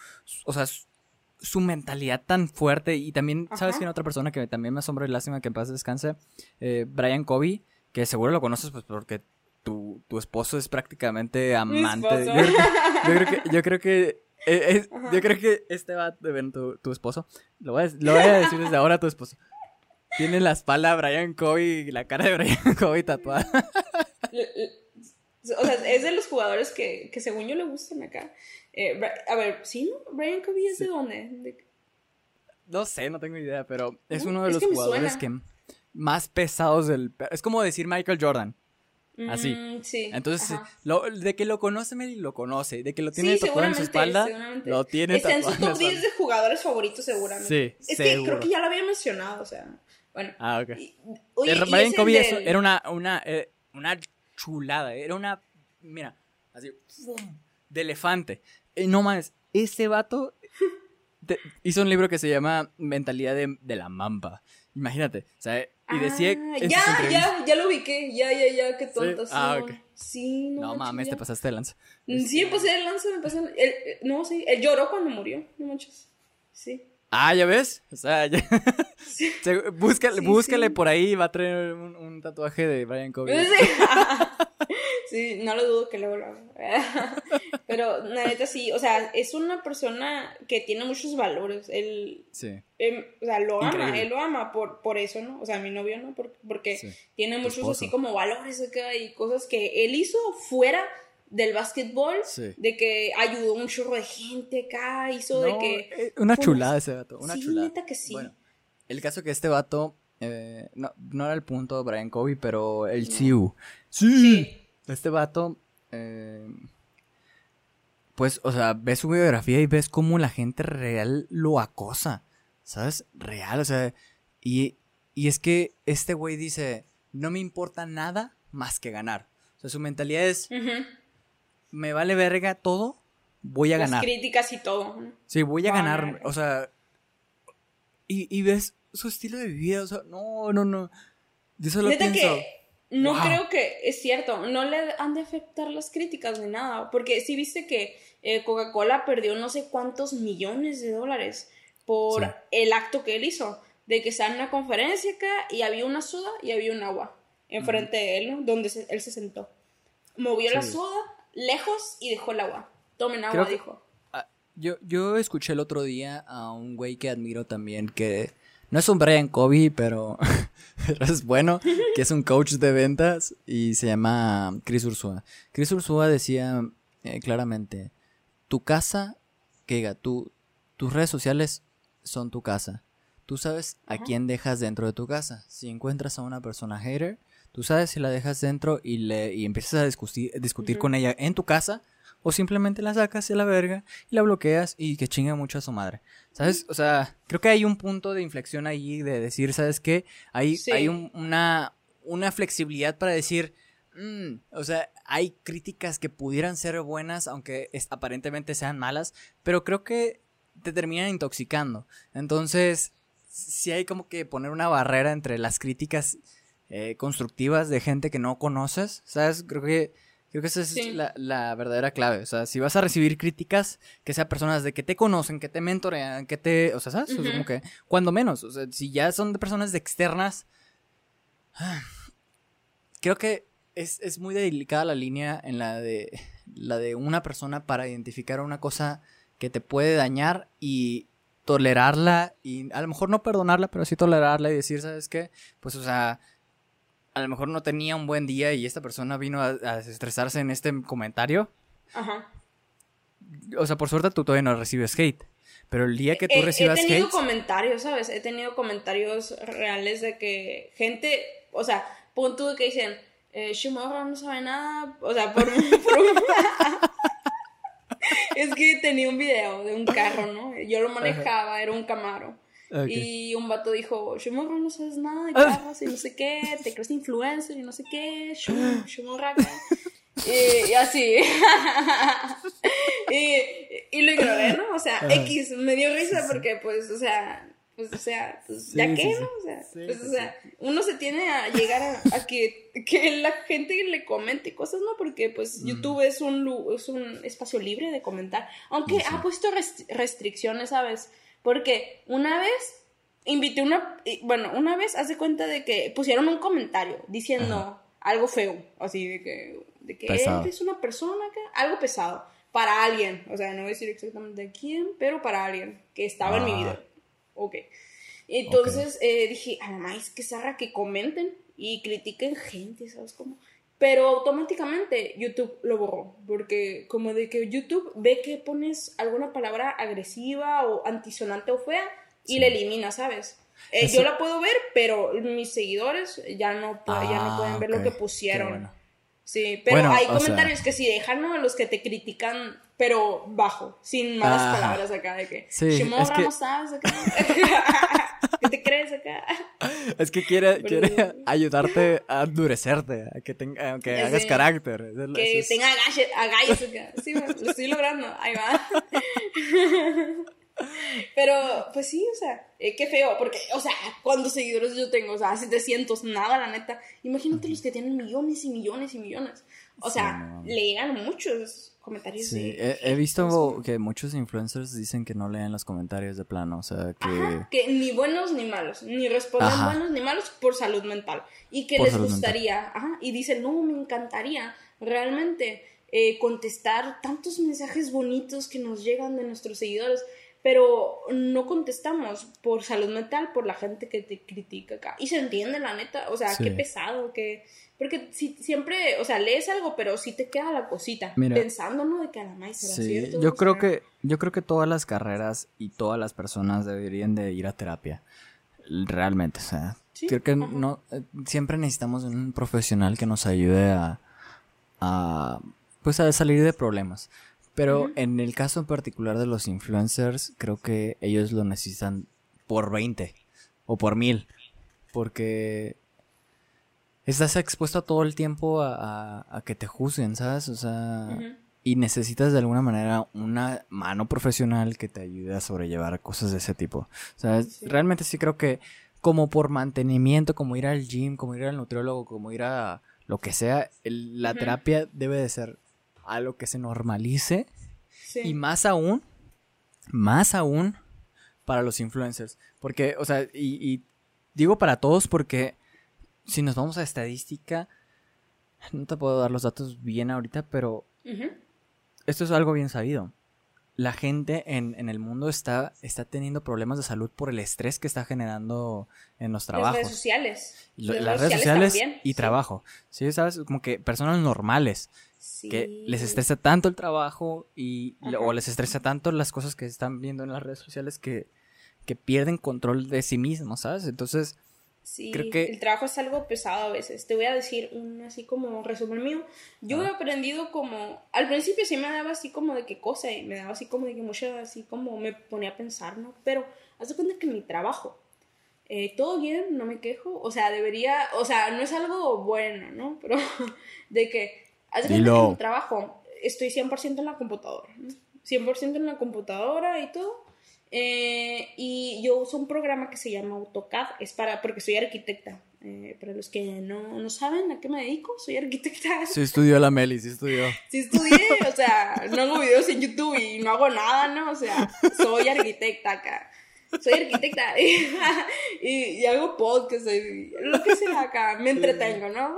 o sea, su, mentalidad tan fuerte. Y también, ¿sabes quién otra persona que también me asombra y lástima que en paz descanse? Eh, Brian Kobe, que seguro lo conoces pues porque tu, tu esposo es prácticamente amante. Yo creo que, yo creo que, eh, yo creo que este va ver tu, tu esposo. Lo voy, a, lo voy, a, decir desde ahora a tu esposo. Tiene la espalda Brian Kobe y la cara de Brian (laughs) Kobe tatuada. O sea, es de los jugadores que, que según yo le gustan acá. Eh, a ver, ¿sí? No? ¿Brian Kobe es de dónde? No sé, no tengo idea, pero es uno de los jugadores que más pesados del... Es como decir Michael Jordan. Así. Mm, sí. Entonces, de que lo conoce, Meli lo conoce. De que lo tiene tatuado en su espalda, lo tiene Está en su top 10 de jugadores favoritos, seguramente. Sí, Es que creo que ya lo había mencionado, o sea. Bueno. Ah, ok. oye, el Brian Kobe era una, una, eh, una chulada. Era una. Mira, así. De elefante. Eh, no más, ese vato hizo un libro que se llama Mentalidad de, de la Mamba. Imagínate, o sea, y decía. Ah, ya, ya, ya lo ubiqué. Ya, ya, ya, qué tonto. Sí, ah, ok. Sí, no. No mames, te pasaste de lanza. Mm, sí, pasé de lanza, me pasé. El, no, sí, él lloró cuando murió, no manches. Sí. Ah, ya ves. O sea, ya. Sí. (laughs) búscale, búscale por ahí, va a traer un, un tatuaje de Brian Kobe. Sí. (laughs) (laughs) No lo dudo que luego lo haga. Pero, la neta, sí, o sea, es una persona que tiene muchos valores. Él, sí. Em, o sea, lo ama, él lo ama por, por eso, ¿no? O sea, mi novio, ¿no? porque tiene muchos así como valores acá y cosas que él hizo fuera del básquetbol, de que ayudó a un chorro de gente acá, hizo de que... Eh, una chulada ese vato, una sí, chulada. Neta que sí. Bueno, el caso que este vato, eh, no, no era el punto de Brian Kobe, pero el no. sí. sí. Este vato, eh, pues, o sea, ves su biografía y ves cómo la gente real lo acosa, ¿sabes? Real, o sea, y, y es que este güey dice, no me importa nada más que ganar. O sea, su mentalidad es, me vale verga todo, voy a Las ganar. críticas y todo. Sí, voy a ganar, ganar. o sea, y, y ves su estilo de vida, o sea, no, no, no. Pienso, que no wow. creo que es cierto, no le han de afectar las críticas ni nada, porque sí viste que eh, Coca-Cola perdió no sé cuántos millones de dólares por Sí. el acto que él hizo, de que estaba en una conferencia acá y había una soda y había un agua enfrente de él, ¿no? donde se- él se sentó. Movió la soda lejos y dejó el agua. Tomen agua, que- dijo. Yo, yo escuché el otro día a un güey que admiro también, que no es un Brian Covey, pero, (laughs) pero es bueno, que es un coach de ventas y se llama Chris Ursula. Chris Ursula decía eh, claramente, tu casa, que diga, tu, tus redes sociales son tu casa. Tú sabes a Ajá. quién dejas dentro de tu casa. Si encuentras a una persona hater, tú sabes si la dejas dentro y, le, y empiezas a discutir, discutir con ella en tu casa o simplemente la sacas a la verga y la bloqueas y que chinga mucho a su madre. ¿Sabes? O sea, creo que hay un punto de inflexión ahí de decir, ¿sabes qué? Hay, Sí. hay un- una, una flexibilidad para decir, mm, o sea, hay críticas que pudieran ser buenas, aunque es- aparentemente sean malas, pero creo que te terminan intoxicando. Entonces, sí hay como que poner una barrera entre las críticas eh, constructivas de gente que no conoces, ¿sabes? Creo que, creo que esa es Sí. la, la verdadera clave. O sea, si vas a recibir críticas, que sean personas de que te conocen, que te mentorean, que te... O sea, ¿sabes? O sea, Ujú. como que, cuando menos. O sea, si ya son de personas de externas, creo que es, es muy delicada la línea en la de, la de una persona para identificar una cosa que te puede dañar y tolerarla y a lo mejor no perdonarla, pero sí tolerarla y decir, ¿sabes qué? Pues, o sea, a lo mejor no tenía un buen día y esta persona vino a, a estresarse en este comentario. Ajá. O sea, por suerte tú todavía no recibes hate. Pero el día que tú He- recibas he tenido hate... comentarios, ¿sabes? He tenido comentarios reales de que gente, o sea, punto que dicen, eh, Shimura no sabe nada, o sea, por, (laughs) por un- (laughs) es que tenía un video de un carro, ¿no? Yo lo manejaba, era un Camaro. Ok. Y un vato dijo, Shimura no sabes nada de carros y no sé qué, te crees influencer y no sé qué, acá". y, y así. (laughs) y, y lo ignoré, ¿no? O sea. X, me dio risa porque, pues, o sea, pues, o sea, pues, ¿ya sí, qué, sí. no? O sea, Sí, pues, o sea, uno se tiene a llegar a, a que, que la gente le comente cosas, ¿no? Porque, pues, YouTube es un, es un espacio libre de comentar. Aunque ha puesto rest- restricciones, ¿sabes? Porque una vez invité una, bueno, una vez hace cuenta de que pusieron un comentario diciendo algo feo, así de que, de que Pesado. eres una persona que, algo pesado, para alguien, o sea, no voy a decir exactamente de quién, pero para alguien que estaba en mi video. Ok. Entonces eh, dije, además, que zarra que comenten y critiquen gente, ¿sabes cómo? Pero automáticamente YouTube lo borró, porque como de que YouTube ve que pones alguna palabra agresiva o antisonante o fea y Sí. la elimina, ¿sabes? Eh, Eso- Yo la puedo ver, pero mis seguidores ya no, pu- ya no Ah, pueden ver lo que pusieron. bueno. Sí, pero Bueno, hay o sea- comentarios que sí dejan, ¿no? Los que te critican, pero bajo, sin malas palabras acá, de que, Sí, "Shimorra, es que- no sabes acá. (laughs) (laughs) ¿Qué te crees acá? (laughs) Es que quiere, ayudarte a endurecerte, a que, tenga, a que hagas carácter. Que tenga agallas, acá. Sí, lo estoy logrando, ahí va. (laughs) Pero, pues sí, o sea, eh, qué feo, porque, o sea, ¿cuántos seguidores yo tengo? O sea, 700, nada, la neta. Imagínate los que tienen millones y millones y millones. O Sí, sea, no le llegan muchos comentarios. Sí, de he, he visto que muchos influencers dicen que no leen los comentarios de plano, o sea, que... Ajá, que ni buenos ni malos, ni responden Ajá. buenos ni malos por salud mental. Y que Por les mental. gustaría, ajá, y dicen, no, me encantaría realmente eh, contestar tantos mensajes bonitos que nos llegan de nuestros seguidores, pero no contestamos por salud mental, por la gente que te critica acá. Y se entiende, la neta, o sea, Sí. qué pesado, que... Porque si, siempre, o sea, lees algo, pero sí te queda la cosita, Mira. pensando, ¿no? De que a la maíz será Sí, cierto. yo creo que yo creo que todas las carreras y todas las personas deberían de ir a terapia. Realmente, o sea, Sí, creo que ajá. no eh, siempre necesitamos un profesional que nos ayude a a pues a salir de problemas. Pero en el caso en particular de los influencers, creo que ellos lo necesitan por 20 o por mil. Porque estás expuesto todo el tiempo a, que te juzguen, ¿sabes? O sea, y necesitas de alguna manera una mano profesional que te ayude a sobrellevar cosas de ese tipo. O sea, realmente sí creo que como por mantenimiento, como ir al gym, como ir al nutriólogo, como ir a lo que sea, la terapia debe de ser algo que se normalice. Y más aún, más aún para los influencers. Porque, o sea, y, digo para todos porque si nos vamos a estadística, no te puedo dar los datos bien ahorita, pero esto es algo bien sabido la gente en, el mundo está, está teniendo problemas de salud por el estrés que está generando en los trabajos. Las redes sociales. las, redes sociales, y trabajo. Sí, ¿sabes? Como que personas normales. Que les estresa tanto el trabajo y, o les estresa tanto las cosas que están viendo en las redes sociales que, que pierden control de sí mismos, ¿sabes? Entonces, Sí, el trabajo es algo pesado a veces. Te voy a decir un así como resumen mío. Yo he aprendido como, al principio sí me daba así como de qué cosa, y me daba así como de que mucho, así como me ponía a pensar, ¿no? Pero haz de cuenta que mi trabajo, eh, todo bien, no me quejo, o sea, debería, o sea, no es algo bueno, ¿no? (laughs) Pero de que, haz de cuenta que mi trabajo, estoy 100% en la computadora, ¿no? 100% en la computadora y todo. Eh, y yo uso un programa que se llama AutoCAD, es para, porque soy arquitecta. Eh, para los que no, no, saben a qué me dedico, soy arquitecta. (laughs) Sí estudió la Meli, sí estudió. Sí estudié, o sea, no hago videos en YouTube y no hago nada, ¿no? O sea, soy arquitecta acá. Soy arquitecta (laughs) y, hago podcast, y lo que sea acá, me entretengo, ¿no?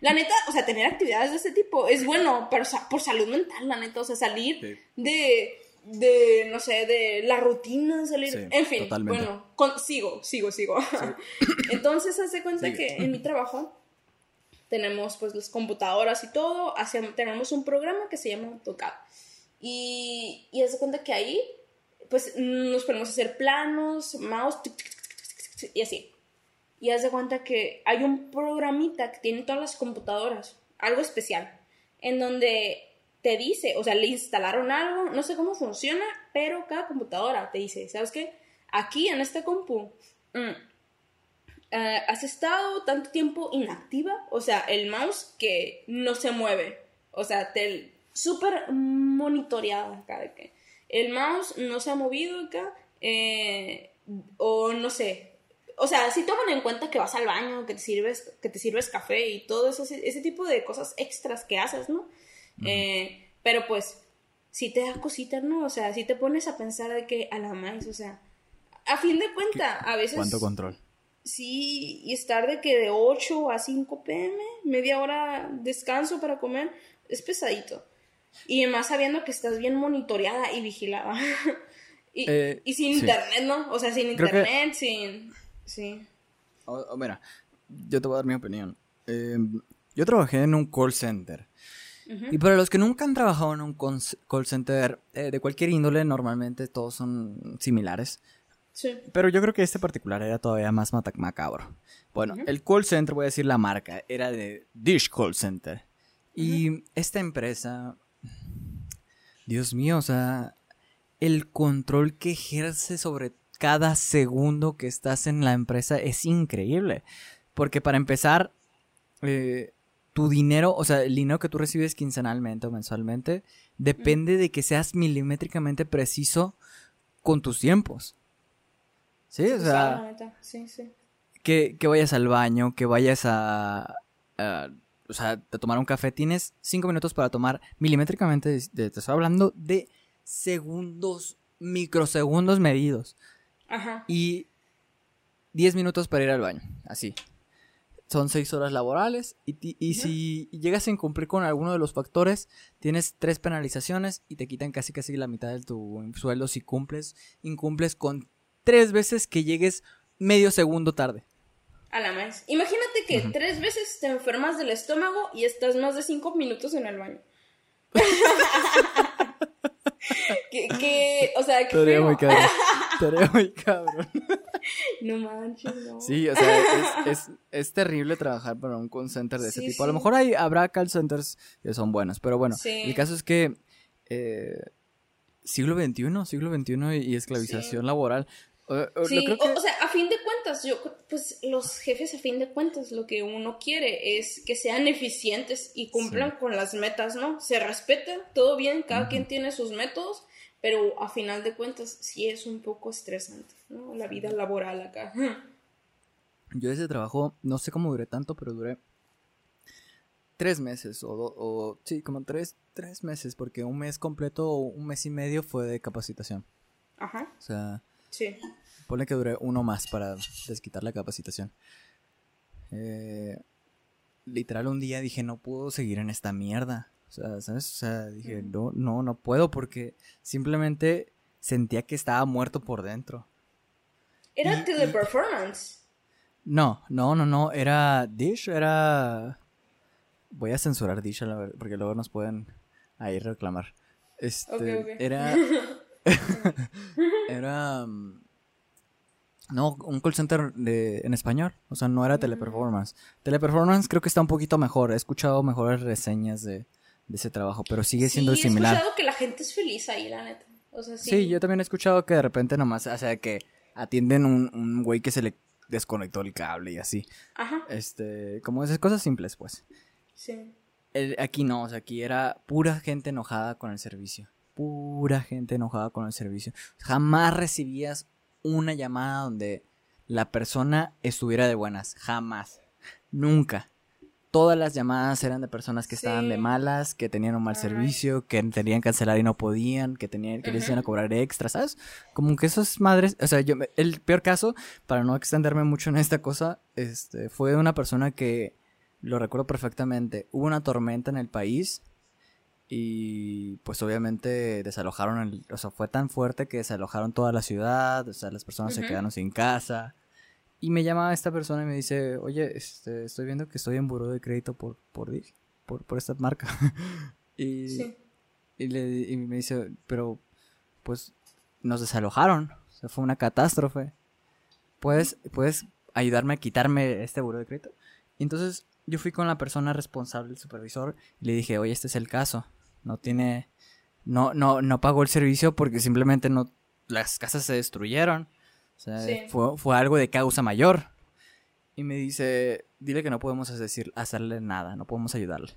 La neta, o sea, tener actividades de este tipo es bueno, pero por salud mental, la neta, o sea, salir de de, no sé, de la rutina, salir, en fin, bueno, sigo, sigo, sigo. (laughs) Entonces, hace cuenta que en mi trabajo tenemos pues las computadoras y todo, hacemos, tenemos un programa que se llama AutoCAD. Y, y hace cuenta que ahí, pues nos ponemos a hacer planos, mouse, y así. Y hace cuenta que hay un programita que tiene todas las computadoras, algo especial, en donde te dice, o sea, le instalaron algo, no sé cómo funciona, pero cada computadora te dice, ¿sabes qué? Aquí en este compu mm, eh, has estado tanto tiempo inactiva, o sea, el mouse que no se mueve, o sea, te súper monitoreada acá que el mouse no se ha movido acá, eh, o no sé, o sea, si toman en cuenta que vas al baño, que te sirves, que te sirves café y todo ese, ese tipo de cosas extras que haces, ¿no? Eh, pero pues, si te da cositas, ¿no? O sea, si te pones a pensar de que a la más, o sea, a fin de cuenta, a veces... ¿Cuánto control? Sí, y estar de que de 8 a 5 pm, media hora descanso para comer, es pesadito. Y más sabiendo que estás bien monitoreada y vigilada. (laughs) y, eh, y, sin internet, ¿no? O sea, sin internet, sin... Sí. mira, yo te voy a dar mi opinión. Eh, yo trabajé en un call center y para los que nunca han trabajado en un call center eh, de cualquier índole, normalmente todos son similares. Sí. Pero yo creo que este particular era todavía más macabro. Bueno, el call center, voy a decir la marca, era de Dish Call Center. Y esta empresa, Dios mío, o sea, el control que ejerce sobre cada segundo que estás en la empresa es increíble. Porque para empezar, eh, tu dinero, o sea, el dinero que tú recibes quincenalmente o mensualmente, depende de que seas milimétricamente preciso con tus tiempos. Sí, o sea, sí, sí. Que, vayas al baño, que vayas a, o sea, a tomar un café, tienes cinco minutos para tomar milimétricamente, te estoy hablando de segundos, microsegundos medidos. Ajá. Y diez minutos para ir al baño, así son seis horas laborales y, si llegas a incumplir con alguno de los factores, tienes tres penalizaciones y te quitan casi casi la mitad de tu sueldo si cumples, incumples con tres veces que llegues medio segundo tarde. A la más. Imagínate que tres veces te enfermas del estómago y estás más de cinco minutos en el baño. (laughs) (laughs) que, o sea, que (laughs) cabrón. muy cabrón. (laughs) No manches, no. Sí, o sea, es, es, terrible trabajar para un call center de ese tipo. A lo mejor hay, habrá call centers que son buenos, pero bueno, el caso es que eh, siglo XXI, siglo XXI y esclavización laboral. sí, o, sea, a fin de cuentas, yo, pues los jefes a fin de cuentas lo que uno quiere es que sean eficientes y cumplan con las metas, ¿no? Se respeta, todo bien, cada quien tiene sus métodos, pero a final de cuentas sí es un poco estresante, ¿no? La vida laboral acá. Yo ese trabajo, no sé cómo duré tanto, pero duré tres meses o, o sí, como tres, tres meses, porque un mes completo o un mes y medio fue de capacitación. Ajá. O sea, sí. Pone que duré uno más para desquitar la capacitación. Eh, literal un día dije, no puedo seguir en esta mierda. O sea, ¿sabes? O sea, dije, no, no, no puedo porque simplemente sentía que estaba muerto por dentro. ¿Era teleperformance? No, no, no, no, era Dish, era Voy a censurar Dish porque luego nos pueden ahí reclamar. Este, era. (laughs) era. Mm, no, un call center de, en español. O sea, no era mm. Teleperformance. Teleperformance creo que está un poquito mejor. He escuchado mejores reseñas de, ese trabajo, pero sigue siendo similar. He escuchado que la gente es feliz ahí, la neta. sí. yo también he escuchado que de repente nomás, o sea, que atienden un, un güey que se le desconectó el cable y así. Ajá. Este, como esas cosas simples, pues. Sí. aquí no, o sea, aquí era pura gente enojada con el servicio. Pura gente enojada con el servicio. Jamás recibías una llamada donde la persona estuviera de buenas. Jamás. Nunca. Todas las llamadas eran de personas que estaban de malas, que tenían un mal servicio, que tenían que cancelar y no podían, que tenían que les iban a cobrar extra, ¿sabes? Como que esas madres, o sea, yo el peor caso para no extenderme mucho en esta cosa, este fue una persona que lo recuerdo perfectamente. Hubo una tormenta en el país y pues obviamente desalojaron, el, o sea, fue tan fuerte que desalojaron toda la ciudad, o sea, las personas se quedaron sin casa. Y me llama esta persona y me dice, oye, este, estoy viendo que estoy en buró de crédito por, por, por, por esta marca. (laughs) y, y, le, y me dice, pero pues nos desalojaron, o sea, fue una catástrofe. ¿Puedes, ¿Puedes ayudarme a quitarme este buró de crédito? Y entonces yo fui con la persona responsable, el supervisor, y le dije, oye, este es el caso. No tiene, no, no, no pagó el servicio porque simplemente no, las casas se destruyeron. O sea, fue, algo de causa mayor. Y me dice, dile que no podemos decir, hacerle nada, no podemos ayudarle.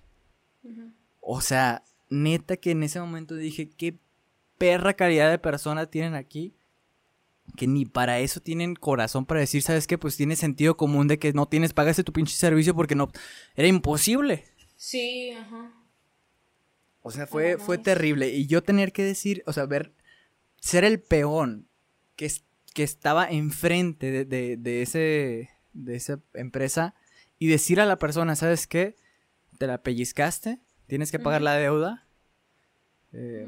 O sea, neta que en ese momento dije, qué perra calidad de persona tienen aquí que ni para eso tienen corazón para decir, ¿sabes qué? Pues tiene sentido común de que no tienes, pagaste tu pinche servicio porque no, era imposible. Sí, ajá. O sea, fue, fue terrible. Y yo tener que decir, o sea, ver, ser el peón que, que estaba enfrente de, de, de, ese, de esa empresa y decir a la persona, ¿sabes qué? Te la pellizcaste, tienes que pagar la deuda. Eh,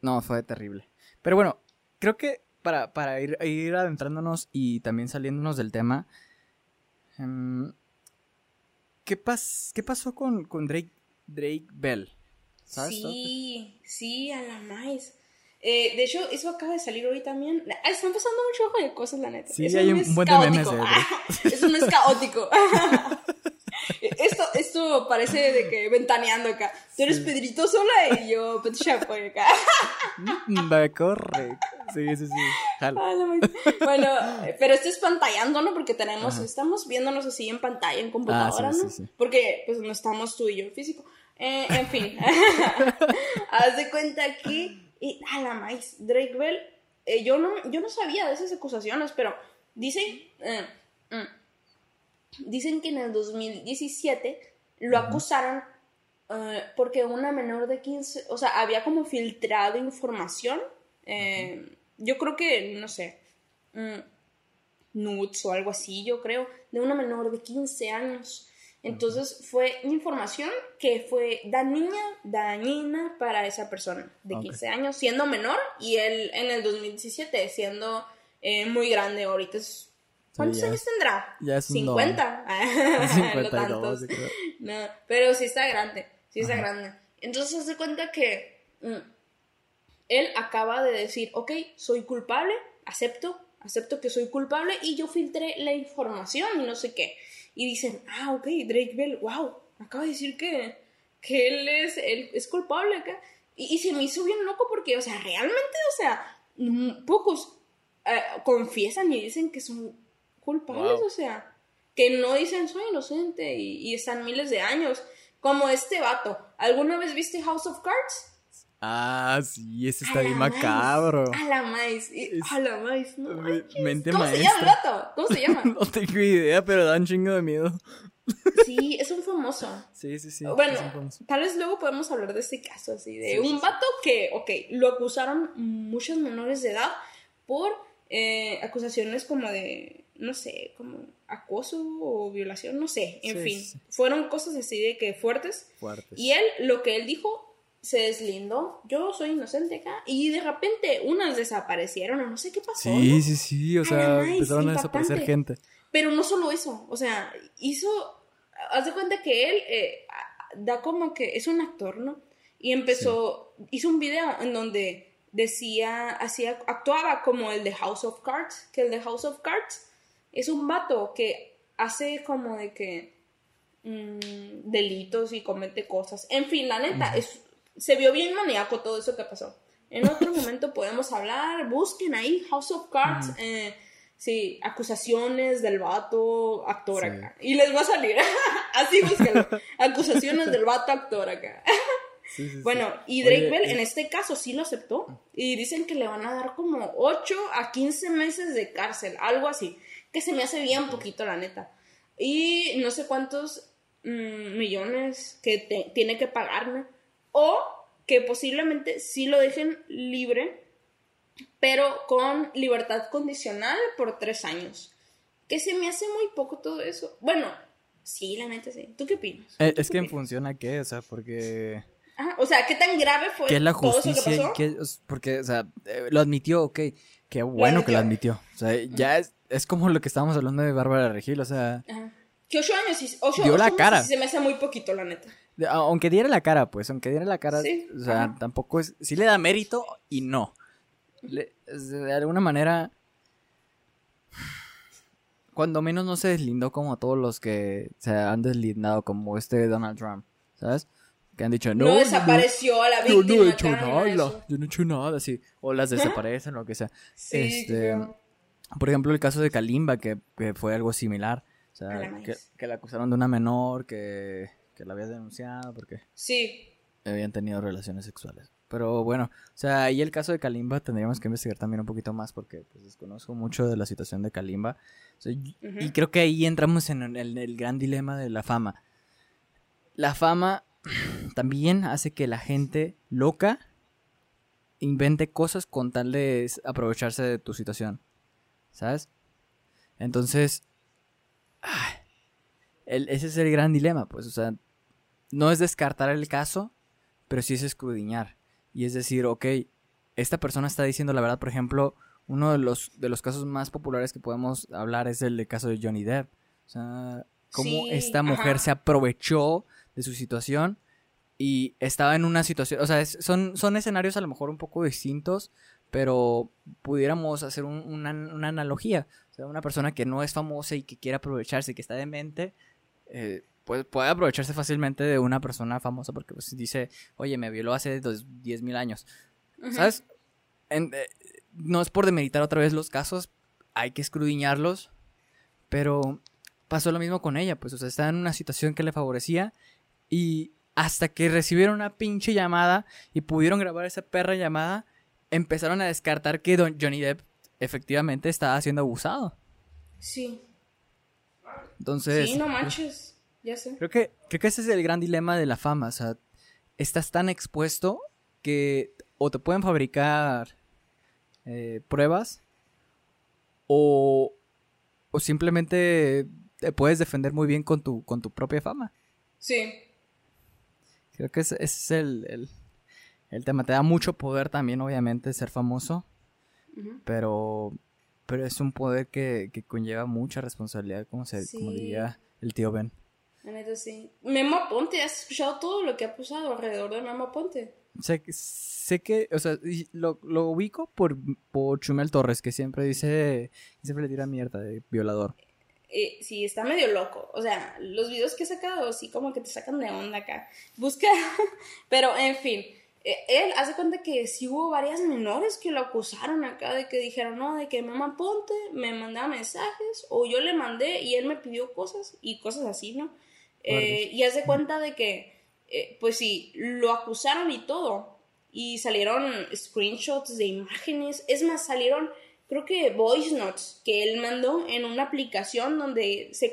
no, fue terrible. Pero bueno, creo que para, para ir, ir, adentrándonos y también saliéndonos del tema, em, ¿qué, pas, ¿qué pasó con, con Drake, Drake Bell? ¿Sabes? Sí, sí, a la más. Eh, de hecho, eso acaba de salir hoy también. Ah, están pasando mucho de cosas, la neta. Sí, hay un buen de memes. De eso no es caótico. (laughs) esto, esto parece de que ventaneando acá. Tú eres Pedrito Sola y yo Pet Chapoy acá. Me corre. Sí, sí, sí. bueno, (laughs) pero esto es pantallando, ¿no? Porque tenemos, estamos viéndonos así en pantalla, en computadora, ah, ¿no? Porque pues no estamos tú y yo físico. Eh, en fin. (laughs) Haz de cuenta que. Y, a la maíz, Drake Bell. Eh, yo, no, yo no sabía de esas acusaciones, pero dicen. Eh, mm, Dicen que en el 2017 lo acusaron eh, porque una menor de 15, o sea, había como filtrado información. Yo creo que, no sé, mm, nudes o algo así, yo creo, de una menor de 15 años. Entonces fue información que fue dañina, dañina para esa persona de 15 años, siendo menor, y él en el 2017 siendo eh, muy grande. Ahorita es ¿Cuántos años tendrá? Ya es 50. 52, (laughs) (laughs) no, pero sí está grande, sí está grande. Entonces se cuenta que mm, él acaba de decir, ok, soy culpable, acepto, acepto que soy culpable y yo filtré la información y no sé qué. Y dicen, ah, ok, Drake Bell, wow, acaba de decir que, que él, es, él es culpable acá. Y, se me hizo bien loco porque, o sea, realmente, o sea, pocos eh, confiesan y dicen que son culpables, o sea, que no dicen soy inocente y, están miles de años. Como este vato. ¿Alguna vez viste House of Cards? Ah, sí, ese está bien macabro. A la maíz. A la maíz, no Mente ¿Cómo se llama el vato? ¿Cómo se llama? (laughs) no tengo idea, pero da un chingo de miedo. Sí, es un famoso. Sí, sí, sí. Bueno, tal vez luego podemos hablar de este caso, así, de un vato que, ok, lo acusaron muchos menores de edad por eh, acusaciones como de, no sé, como acoso o violación, no sé, en fin. Fueron cosas así de que fuertes. Fuertes. Y él, lo que él dijo, se deslindó, yo soy inocente acá, y de repente unas desaparecieron o no sé qué pasó. Sí, sí, sí, o sea, empezaron a desaparecer gente. Pero no solo eso, o sea, hizo, haz de cuenta que él eh, da como que es un actor, ¿no? Y empezó, hizo un video en donde decía, hacía, actuaba como el de House of Cards, que el de House of Cards es un vato que hace como de que mm, delitos y comete cosas. En fin, la neta, es, se vio bien maníaco todo eso que pasó. En otro (laughs) momento podemos hablar, busquen ahí House of Cards. Sí, acusaciones del vato actor acá. Y les va a salir. (laughs) Así búsquenlo. acusaciones del vato actor acá. bueno, y Drake Bell en este caso sí lo aceptó. Y dicen que le van a dar como 8 a 15 meses de cárcel, algo así. Que se me hace bien poquito, la neta. Y no sé cuántos mm, millones que tiene que pagarme. O que posiblemente sí lo dejen libre pero con libertad condicional por tres años. Que se me hace muy poco todo eso. Bueno, sí, la neta sí. ¿Tú qué opinas? Eh, es que en función a qué, o sea, porque... o sea, ¿qué tan grave fue ¿Qué es la justicia? Que porque, o sea, eh, lo admitió, ok. Qué bueno que lo admitió. O sea, ya es, es como lo que estábamos hablando de Bárbara Regil, o sea... Que ocho años, ocho, dio la cara. se me hace muy poquito, la neta. Aunque diera la cara, pues, aunque diera la cara, o sea, tampoco es... Sí le da mérito y no de alguna manera, cuando menos no se deslindó como todos los que se han deslindado, como este Donald Trump, ¿sabes? Que han dicho, no, no desapareció a la víctima. Yo no he hecho nada, yo no he hecho nada, sí. O las desaparecen, o lo que sea. este, Por ejemplo, el caso de Kalimba, que, fue algo similar. O sea, que, que, la acusaron de una menor que, que la había denunciado porque... Sí. Habían tenido relaciones sexuales. Pero bueno, o sea, ahí el caso de Kalimba tendríamos que investigar también un poquito más porque pues, desconozco mucho de la situación de Kalimba. Y creo que ahí entramos en el, gran dilema de la fama. La fama (clears throat) también hace que la gente loca invente cosas con tal de aprovecharse de tu situación. ¿Sabes? Entonces, ese es el gran dilema, pues, o sea, no es descartar el caso, pero sí es escudriñar y es decir, ok, esta persona está diciendo la verdad, por ejemplo, uno de los, de los casos más populares que podemos hablar es el de caso de Johnny Depp. O sea, cómo esta mujer se aprovechó de su situación y estaba en una situación, o sea, son, son escenarios a lo mejor un poco distintos, pero pudiéramos hacer una, analogía. O sea, una persona que no es famosa y que quiere aprovecharse, que está demente, eh, puede, puede aprovecharse fácilmente de una persona famosa porque pues, dice, oye, me violó hace 10 mil años. ¿Sabes? Eh, no es por demeritar otra vez los casos, hay que escrudiñarlos, pero pasó lo mismo con ella, pues, o sea, estaba en una situación que le favorecía y hasta que recibieron una pinche llamada y pudieron grabar esa perra llamada, empezaron a descartar que Don Johnny Depp efectivamente estaba siendo abusado. Sí. Entonces. Sí, no manches. Ya sé. Creo que, creo que ese es el gran dilema de la fama. O sea, estás tan expuesto que o te pueden fabricar eh, pruebas o, o simplemente te puedes defender muy bien con tu, con tu propia fama. Sí. Creo que ese, es el, tema. Te da mucho poder también, obviamente, ser famoso. Pero pero es un poder que, conlleva mucha responsabilidad, como, se, como diría el tío Ben. La neta sí. Memo Ponte, ¿has escuchado todo lo que ha pasado alrededor de Memo Ponte? Sé, sé que, o sea, lo, lo ubico por, por Chumel Torres, que siempre dice, siempre le tira mierda de violador. Eh, sí, está medio loco. O sea, los videos que he sacado, sí, como que te sacan de onda acá. Busca, (laughs) pero en fin. eh, él hace cuenta que sí hubo varias menores que lo acusaron acá de que dijeron, no, de que mamá ponte, me mandaba mensajes, o yo le mandé y él me pidió cosas y cosas así, ¿no? Eh, y hace cuenta de que, eh, pues sí, lo acusaron y todo, y salieron screenshots de imágenes, es más, salieron, creo que voice notes que él mandó en una aplicación donde se,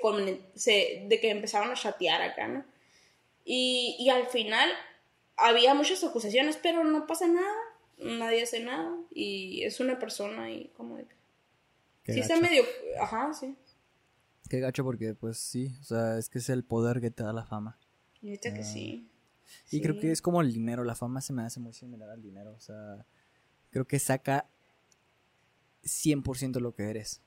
se de que empezaron a chatear acá, ¿no? Y, y al final había muchas acusaciones, pero no pasa nada, nadie hace nada y es una persona y como de... sí está medio... Ajá, sí. Qué gacho porque pues sí, o sea, es que es el poder que te da la fama. Y que ah. sí. Y creo que es como el dinero, la fama se me hace muy similar al dinero, o sea, creo que saca 100% lo que eres.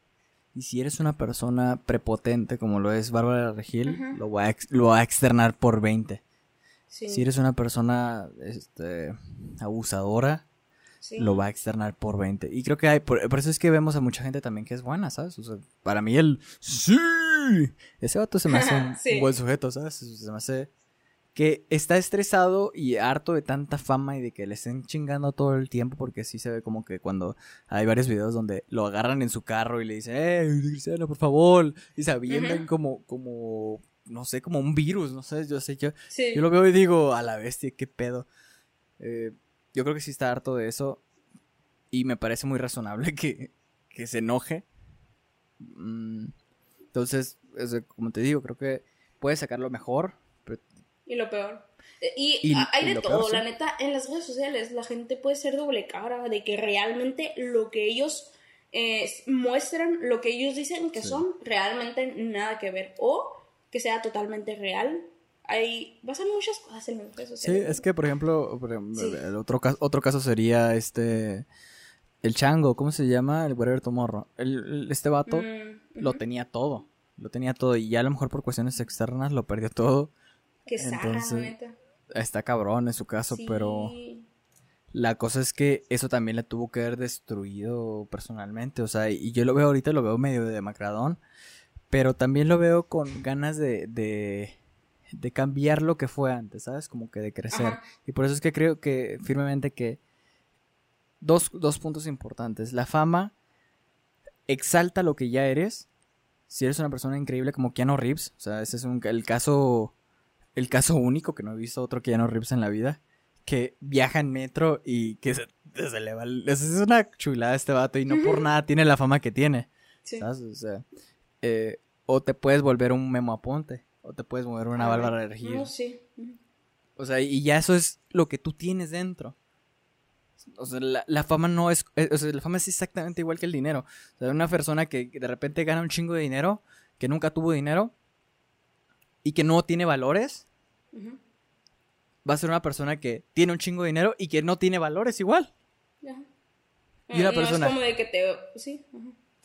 Y si eres una persona prepotente como lo es Bárbara Regil, lo, va a lo va a externar por 20. Si eres una persona este, abusadora, lo va a externar por 20. Y creo que hay, por, eso es que vemos a mucha gente también que es buena, ¿sabes? O sea, para mí el sí, ese vato se me hace un, (laughs) buen sujeto, ¿sabes? Se me hace que está estresado y harto de tanta fama y de que le estén chingando todo el tiempo porque sí se ve como que cuando hay varios videos donde lo agarran en su carro y le dicen, eh, Cristiano, por favor, y se avientan como, como no sé, como un virus, no sé, yo sé, yo, yo lo veo y digo, a la bestia, qué pedo. Eh, yo creo que sí está harto de eso y me parece muy razonable (laughs) que, que se enoje. Mm, entonces, como te digo, creo que puede sacar lo mejor. Y lo peor. Eh, y, hay de todo, la neta, en las redes sociales la gente puede ser doble cara de que realmente lo que ellos eh, muestran, lo que ellos dicen que son, realmente nada que ver. O que sea totalmente real. Hay, pasan muchas cosas en las redes sociales. Sí, es que, por ejemplo, el otro, caso, otro caso sería este... El chango, ¿cómo se llama? El Whatever Tomorrow. El, este vato mm, lo tenía todo. Lo tenía todo. Y ya a lo mejor por cuestiones externas lo perdió todo. Qué Entonces, Está cabrón en su caso, pero... La cosa es que eso también le tuvo que haber destruido personalmente. O sea, y yo lo veo ahorita, lo veo medio de macradón pero también lo veo con ganas de, de, de cambiar lo que fue antes, ¿sabes? Como que de crecer. Y por eso es que creo que firmemente que dos, dos puntos importantes. La fama exalta lo que ya eres. Si eres una persona increíble como Keanu Reeves, o sea, ese es un, el caso el caso único que no he visto otro Keanu Reeves en la vida, que viaja en metro y que se, se eleva. Es una chulada este vato y no por nada tiene la fama que tiene. ¿Sabes? O sea, eh, o te puedes volver un Memo Aponte, o te puedes volver una Bárbara de. No, sí. O sea, y ya eso es lo que tú tienes dentro. O sea, la, fama no es, eh, o sea, la fama es exactamente igual que el dinero. O sea, una persona que de repente gana un chingo de dinero, que nunca tuvo dinero y que no tiene valores, va a ser una persona que tiene un chingo de dinero y que no tiene valores igual. Y una persona como de que te, sí.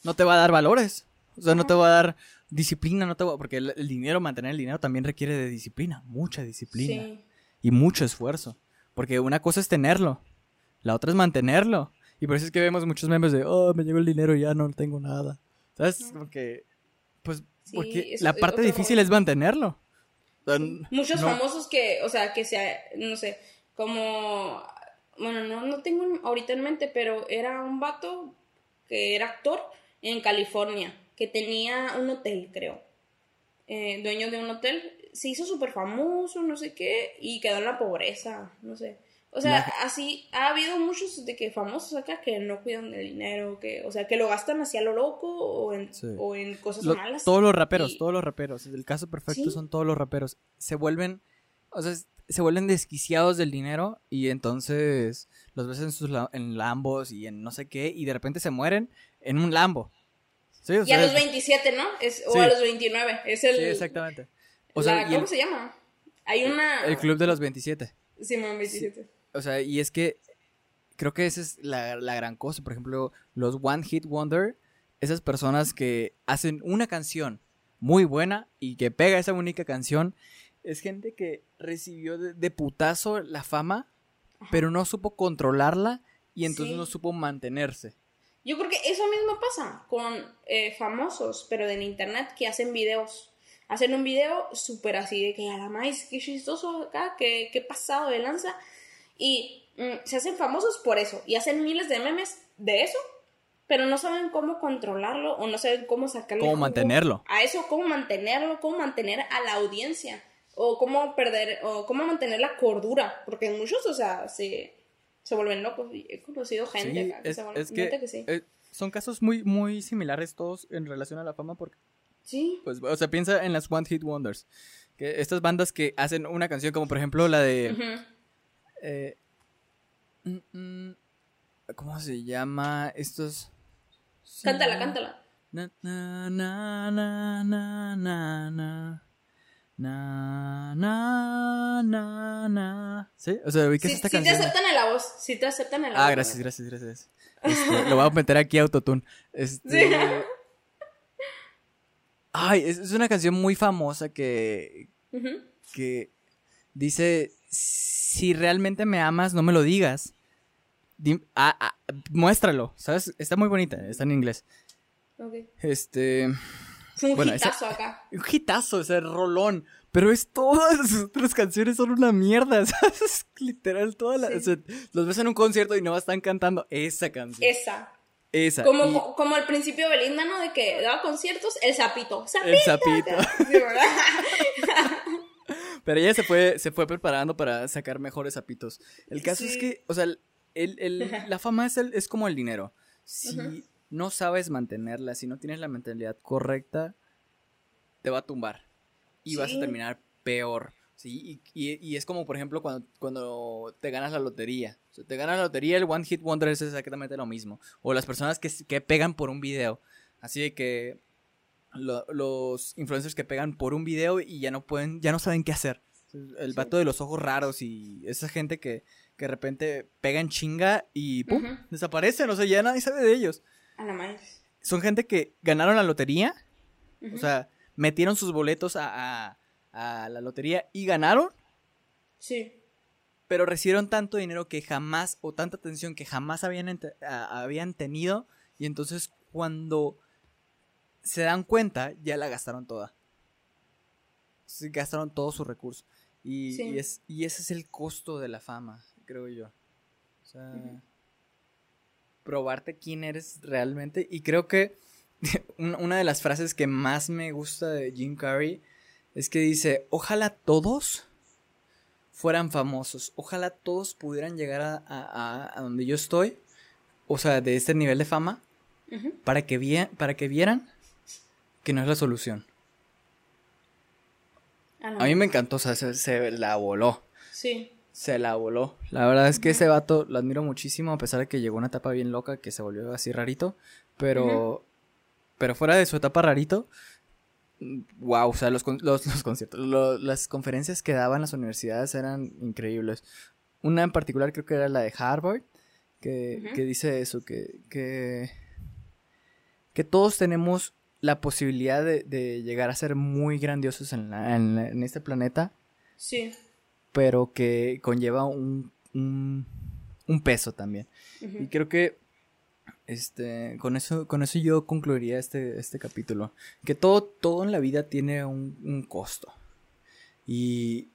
no te va a dar valores. O sea, no te va a dar disciplina, no te va, porque el, dinero, mantener el dinero también requiere de disciplina, mucha disciplina y mucho esfuerzo, porque una cosa es tenerlo, la otra es mantenerlo. Y por eso es que vemos muchos memes de, oh, me llegó el dinero y ya no tengo nada. ¿Sabes? Porque, pues, porque la parte difícil es mantenerlo. Muchos famosos que, o sea, que sea, no sé, como, bueno, no, no tengo ahorita en mente, pero era un vato que era actor en California que tenía un hotel, creo. Eh, dueño de un hotel, se hizo súper famoso, no sé qué, y quedó en la pobreza, no sé. O sea, así ha habido muchos de que famosos acá que no cuidan del dinero, que, o sea, que lo gastan hacia lo loco o en, o en cosas malas. Todos los raperos, todos los raperos. El caso perfecto son todos los raperos. Se vuelven, o sea, se vuelven desquiciados del dinero y entonces los ves en sus en lambos y en no sé qué y de repente se mueren en un lambo y a los 27, ¿no? Es, o a los 29. Es el, sí, exactamente. O sea, ¿Cómo se llama? Hay una... El club de los 27. Sí, 27. O sea, y es que creo que esa es la, la gran cosa. Por ejemplo, los One Hit Wonder, esas personas que hacen una canción muy buena y que pega esa única canción, es gente que recibió de, putazo la fama, pero no supo controlarla y entonces no supo mantenerse. Yo creo que eso mismo pasa con eh, famosos, pero en internet, que hacen videos. Hacen un video súper así de que a la más, qué chistoso acá, qué, qué pasado de lanza. Y mm, se hacen famosos por eso y hacen miles de memes de eso, pero no saben cómo controlarlo o no saben cómo sacarlo. Cómo mantenerlo. A eso, cómo mantenerlo, cómo mantener a la audiencia o cómo perder, o cómo mantener la cordura, porque muchos, o sea, se, se vuelven locos. Y he conocido gente que se vuelven, es que, sí. Eh, son casos muy, muy similares todos en relación a la fama, porque. Sí. Pues, o sea, piensa en las One Hit Wonders. Que estas bandas que hacen una canción, como por ejemplo la de. Eh, mm, mm, ¿Cómo se llama? Estos. Cántala, cántala. Na, na, na, na, na, na. Na, na, na, na. ¿Sí? O sea, ubicas esta canción. Sí te aceptan en la voz. Sí te aceptan en la ah, voz. Ah, gracias, gracias, gracias. Este, lo voy a meter aquí a autotune. Este... Ay, es, una canción muy famosa que. que dice: Si realmente me amas, no me lo digas. ah, ah, muéstralo, ¿sabes? Está muy bonita, está en inglés. Ok. Este. Fue un hitazo acá. Un hitazo, ese rolón. Pero es todas las otras canciones son una mierda, (laughs) ¿sabes? Literal, todas las. los ves en un concierto y no están cantando esa canción. Esa. Esa. Como, como al principio Belinda, ¿no? De que daba conciertos, el sapito. El sapito. (laughs) Sí, ¿verdad? (laughs) Pero ella se fue, se fue preparando para sacar mejores sapitos. El caso es que, o sea, el, el, la fama es, el, es como el dinero. Si no sabes mantenerla, si no tienes la mentalidad correcta, te va a tumbar. Y vas a terminar peor. ¿sí? Y, es como, por ejemplo, cuando, cuando te ganas la lotería. O te ganas la lotería, el One Hit Wonder es exactamente lo mismo. O las personas que, que pegan por un video. Así de que los influencers que pegan por un video y ya no pueden, ya no saben qué hacer. El vato de los ojos raros y esa gente que, que de repente pegan chinga y ¡pum! desaparecen. O sea, ya nadie sabe de ellos. A la madre. Son gente que ganaron la lotería. O sea, metieron sus boletos a, a, la lotería y ganaron. Sí. Pero recibieron tanto dinero que jamás, o tanta atención que jamás habían, habían tenido. Y entonces cuando se dan cuenta, ya la gastaron toda. gastaron todo su recurso. Y, y, es, y ese es el costo de la fama, creo yo. O sea, probarte quién eres realmente. Y creo que (laughs) una de las frases que más me gusta de Jim Carrey es que dice, ojalá todos fueran famosos, ojalá todos pudieran llegar a, donde yo estoy, o sea, de este nivel de fama, para, que para que vieran que no es la solución. A mí me encantó, o sea, se, la voló. Sí. Se la voló. La verdad es que ese vato lo admiro muchísimo, a pesar de que llegó una etapa bien loca que se volvió así rarito. Pero pero fuera de su etapa rarito, wow, o sea, los, los, conciertos, las conferencias que daban las universidades eran increíbles. Una en particular creo que era la de Harvard, que, dice eso, que, que, que, todos tenemos la posibilidad de, llegar a ser muy grandiosos en, en, este planeta. Sí. Pero que conlleva un, un, un peso también. Y creo que este, con eso, con eso yo concluiría este, este capítulo. Que todo, todo en la vida tiene un, costo. Y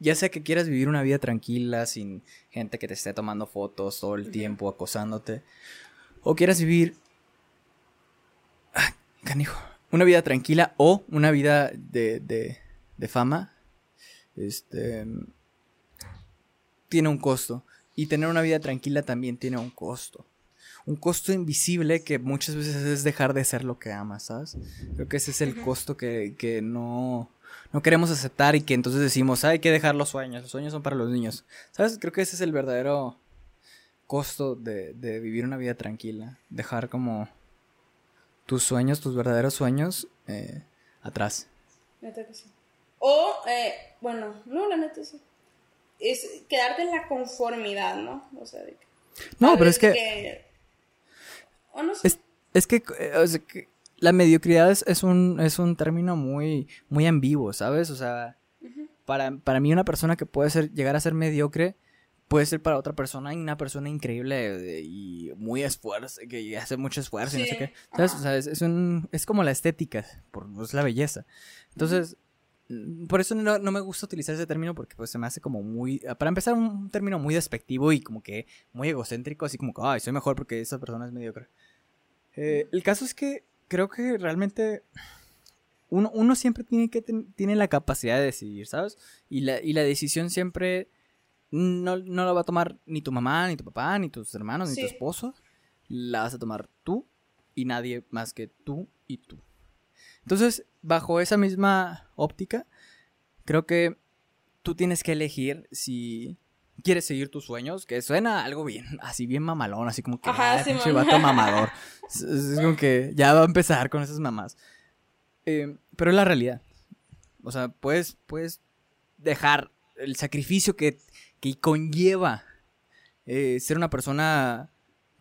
ya sea que quieras vivir una vida tranquila, sin gente que te esté tomando fotos todo el tiempo, acosándote. O quieras vivir. canijo. Una vida tranquila o una vida de, de, de fama. Este. Tiene un costo. Y tener una vida tranquila también tiene un costo un costo invisible que muchas veces es dejar de ser lo que amas, ¿sabes? Creo que ese es el costo que, no, no queremos aceptar y que entonces decimos, hay que dejar los sueños, los sueños son para los niños, ¿sabes? Creo que ese es el verdadero costo de, vivir una vida tranquila, dejar como tus sueños, tus verdaderos sueños eh, atrás. Neta que sí. O, eh, bueno, no, la neta sí. Es quedarte en la conformidad, ¿no? O sea, de no, pero es que es, que, eh, la mediocridad es, un, es un término muy, muy ambiguo, ¿sabes? O sea, para, mí una persona que puede ser, llegar a ser mediocre puede ser para otra persona una persona increíble y muy esfuerzo, que hace mucho esfuerzo y no sé qué. ¿Sabes? O sea, es, un, es como la estética, por, es la belleza. Entonces, por eso no, no, me gusta utilizar ese término porque pues se me hace como muy, para empezar, un término muy despectivo y como que muy egocéntrico, así como que, ay, soy mejor porque esa persona es mediocre. Eh, el caso es que creo que realmente uno, uno siempre tiene, que tiene la capacidad de decidir, ¿sabes? Y la, y la decisión siempre no, no, la va a tomar ni tu mamá, ni tu papá, ni tus hermanos, ni tu esposo. La vas a tomar tú y nadie más que tú y tú. Entonces, bajo esa misma óptica, creo que tú tienes que elegir si quieres seguir tus sueños, que suena algo bien, así bien mamalón, así como que Ajá, ah, vato mamador. es, como que ya va a empezar con esas mamás. Eh, pero es la realidad. O sea, puedes, puedes dejar el sacrificio que, que conlleva eh, ser una persona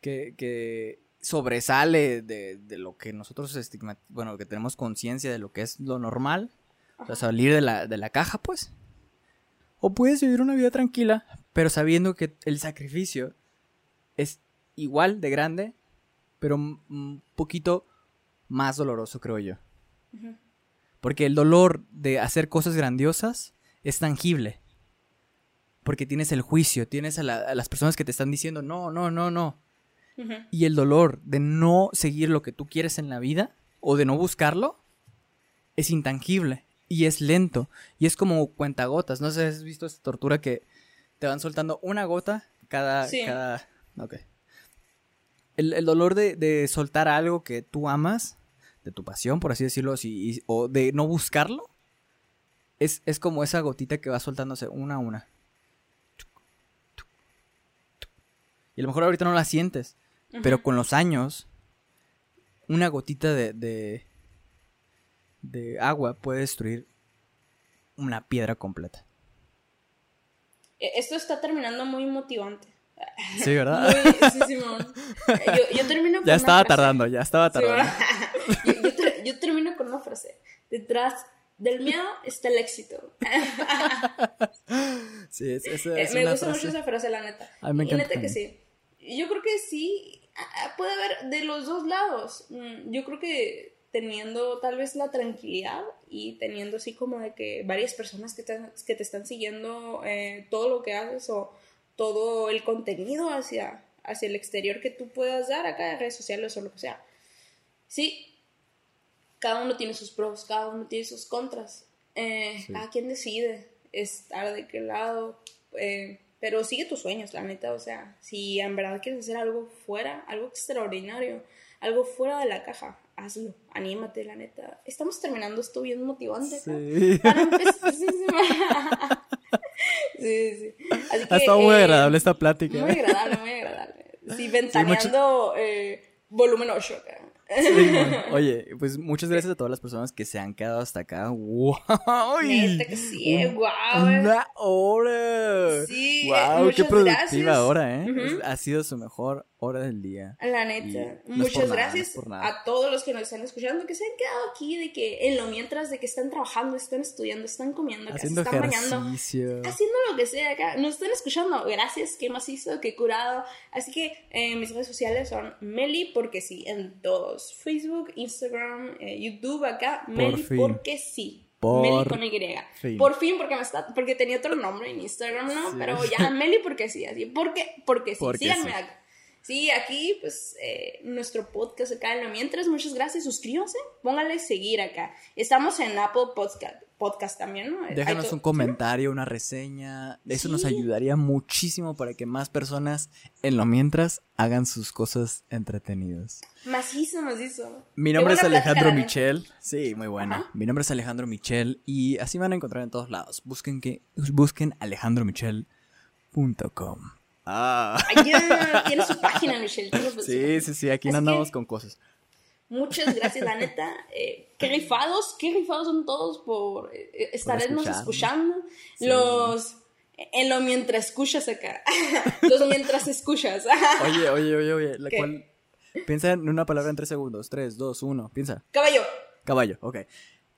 que, que sobresale de, de, lo que nosotros estigmatizamos, bueno, que tenemos conciencia de lo que es lo normal, o sea, salir de la, de la caja, pues. O puedes vivir una vida tranquila, pero sabiendo que el sacrificio es igual de grande, pero un poquito más doloroso, creo yo. Porque el dolor de hacer cosas grandiosas es tangible. Porque tienes el juicio, tienes a, las personas que te están diciendo, no, no, no, no. Y el dolor de no seguir lo que tú quieres en la vida o de no buscarlo es intangible y es lento y es como cuentagotas. No sé si has visto esta tortura que te van soltando una gota cada... cada... Ok. El, dolor de, de soltar algo que tú amas de tu pasión, por así decirlo, o de no buscarlo, es, es como esa gotita que va soltándose una a una. Y a lo mejor ahorita no la sientes, pero con los años, una gotita de, de, de agua puede destruir una piedra completa. E, esto está terminando muy motivante. Sí, ¿verdad? sí, Simón. Yo, yo termino (laughs) con Ya estaba tardando, ya estaba tardando. (laughs) yo, termino con una frase. Detrás del miedo está el éxito. (laughs) sí, es, es, eh, Me gusta mucho esa frase, la neta. A mí me encanta. neta que sí. Yo creo que sí, puede haber de los dos lados. Mm, yo creo que teniendo tal vez la tranquilidad y teniendo así como de que varias personas que te, que te están siguiendo eh, todo lo que haces o todo el contenido hacia, hacia el exterior que tú puedas dar acá en redes sociales o lo que sea. Sí, cada uno tiene sus pros, cada uno tiene sus contras. Eh, Cada quien decide estar de qué lado. Eh, pero sigue tus sueños, la neta. O sea, si en verdad quieres hacer algo fuera, algo extraordinario, algo fuera de la caja, hazlo. Anímate, la neta. Estamos terminando esto bien motivante. Sí. (laughs) Sí, sí. Así que, ha estado muy eh, agradable esta plática. Muy agradable, muy agradable. Sí, ventaneando eh, volumen 8. (laughs) Oye, pues muchas gracias a todas las personas que se han quedado hasta acá. (laughs) ¡Wow! Neta que sí, eh, wow. Una hora. Sí, wow, qué productiva hora, ¿eh? Ha sido su mejor hora del día. La neta. muchas gracias a todos los que nos están escuchando, que se han quedado aquí, de que en lo mientras de que están trabajando, están estudiando, están comiendo, haciendo están ejercicio. bañando, haciendo lo que sea acá. Nos están escuchando. Gracias, qué macizo, qué curado. Así que eh, mis redes sociales son Meli, porque sí, en todos Facebook, Instagram, eh, YouTube acá, Meli porque sí. Por Meli con Y. Por fin, porque me está, porque tenía otro nombre en Instagram, ¿no? Pero ya, (laughs) Meli porque sí, así. Porque, porque sí. Síganme sí. acá. Sí, aquí, pues, eh, nuestro podcast acá en lo mientras. Muchas gracias. Suscríbanse, pónganle seguir acá. Estamos en Apple Podcast, podcast también, ¿no? Déjanos un comentario, una reseña. Eso nos ayudaría muchísimo para que más personas en lo mientras hagan sus cosas entretenidas. Macizo, macizo. Mi nombre es Alejandro Michel. Sí, muy buena. Mi nombre es Alejandro Michel y así van a encontrar en todos lados. Busquen que busquen alejandromichel.com. Ah. tiene su página, Michelle. Sí, sí, sí, aquí no andamos con cosas. Muchas gracias, la neta. Eh, qué rifados, qué rifados son todos por eh, estarnos escuchando. Los. En lo mientras escuchas acá. (laughs) Los mientras escuchas. oye, oye, oye, oye. La cual, piensa en una palabra en tres segundos. Tres, dos, uno. Piensa. Caballo. Caballo, ok.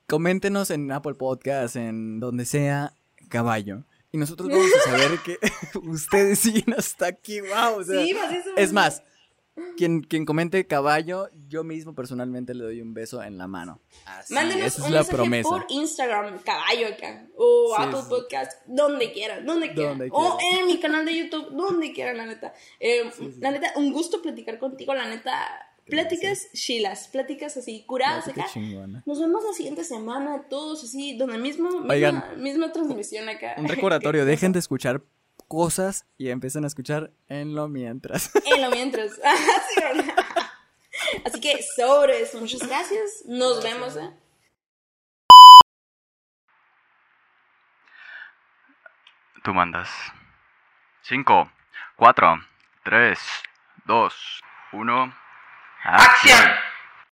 Coméntenos en Apple Podcast, en donde sea, caballo. Y nosotros vamos a saber que (laughs) ustedes siguen hasta aquí, wow. O sea, sí, más es más, quien, quien comente caballo, yo mismo personalmente le doy un beso en la mano. Así, Mándenos esa es un la mensaje promesa. por Instagram, caballo acá, o Sí, Apple sí. Podcast, donde quieran, donde quieran. Donde O quieran. en mi canal de YouTube, donde quieran, la neta. Eh, sí. La neta, un gusto platicar contigo, la neta. Pláticas chilas, pláticas así, curadas Qué acá. chingona. Nos vemos la siguiente semana, todos así, donde mismo, misma, Oigan. misma transmisión acá. Un recordatorio, (laughs) dejen de escuchar cosas y empiecen a escuchar en lo mientras. (laughs) En lo mientras. (laughs) Sí, ¿verdad? Así que, sobres, muchas gracias. Nos vemos, ¿eh? Tú mandas. 5, 4, 3, 2, 1. action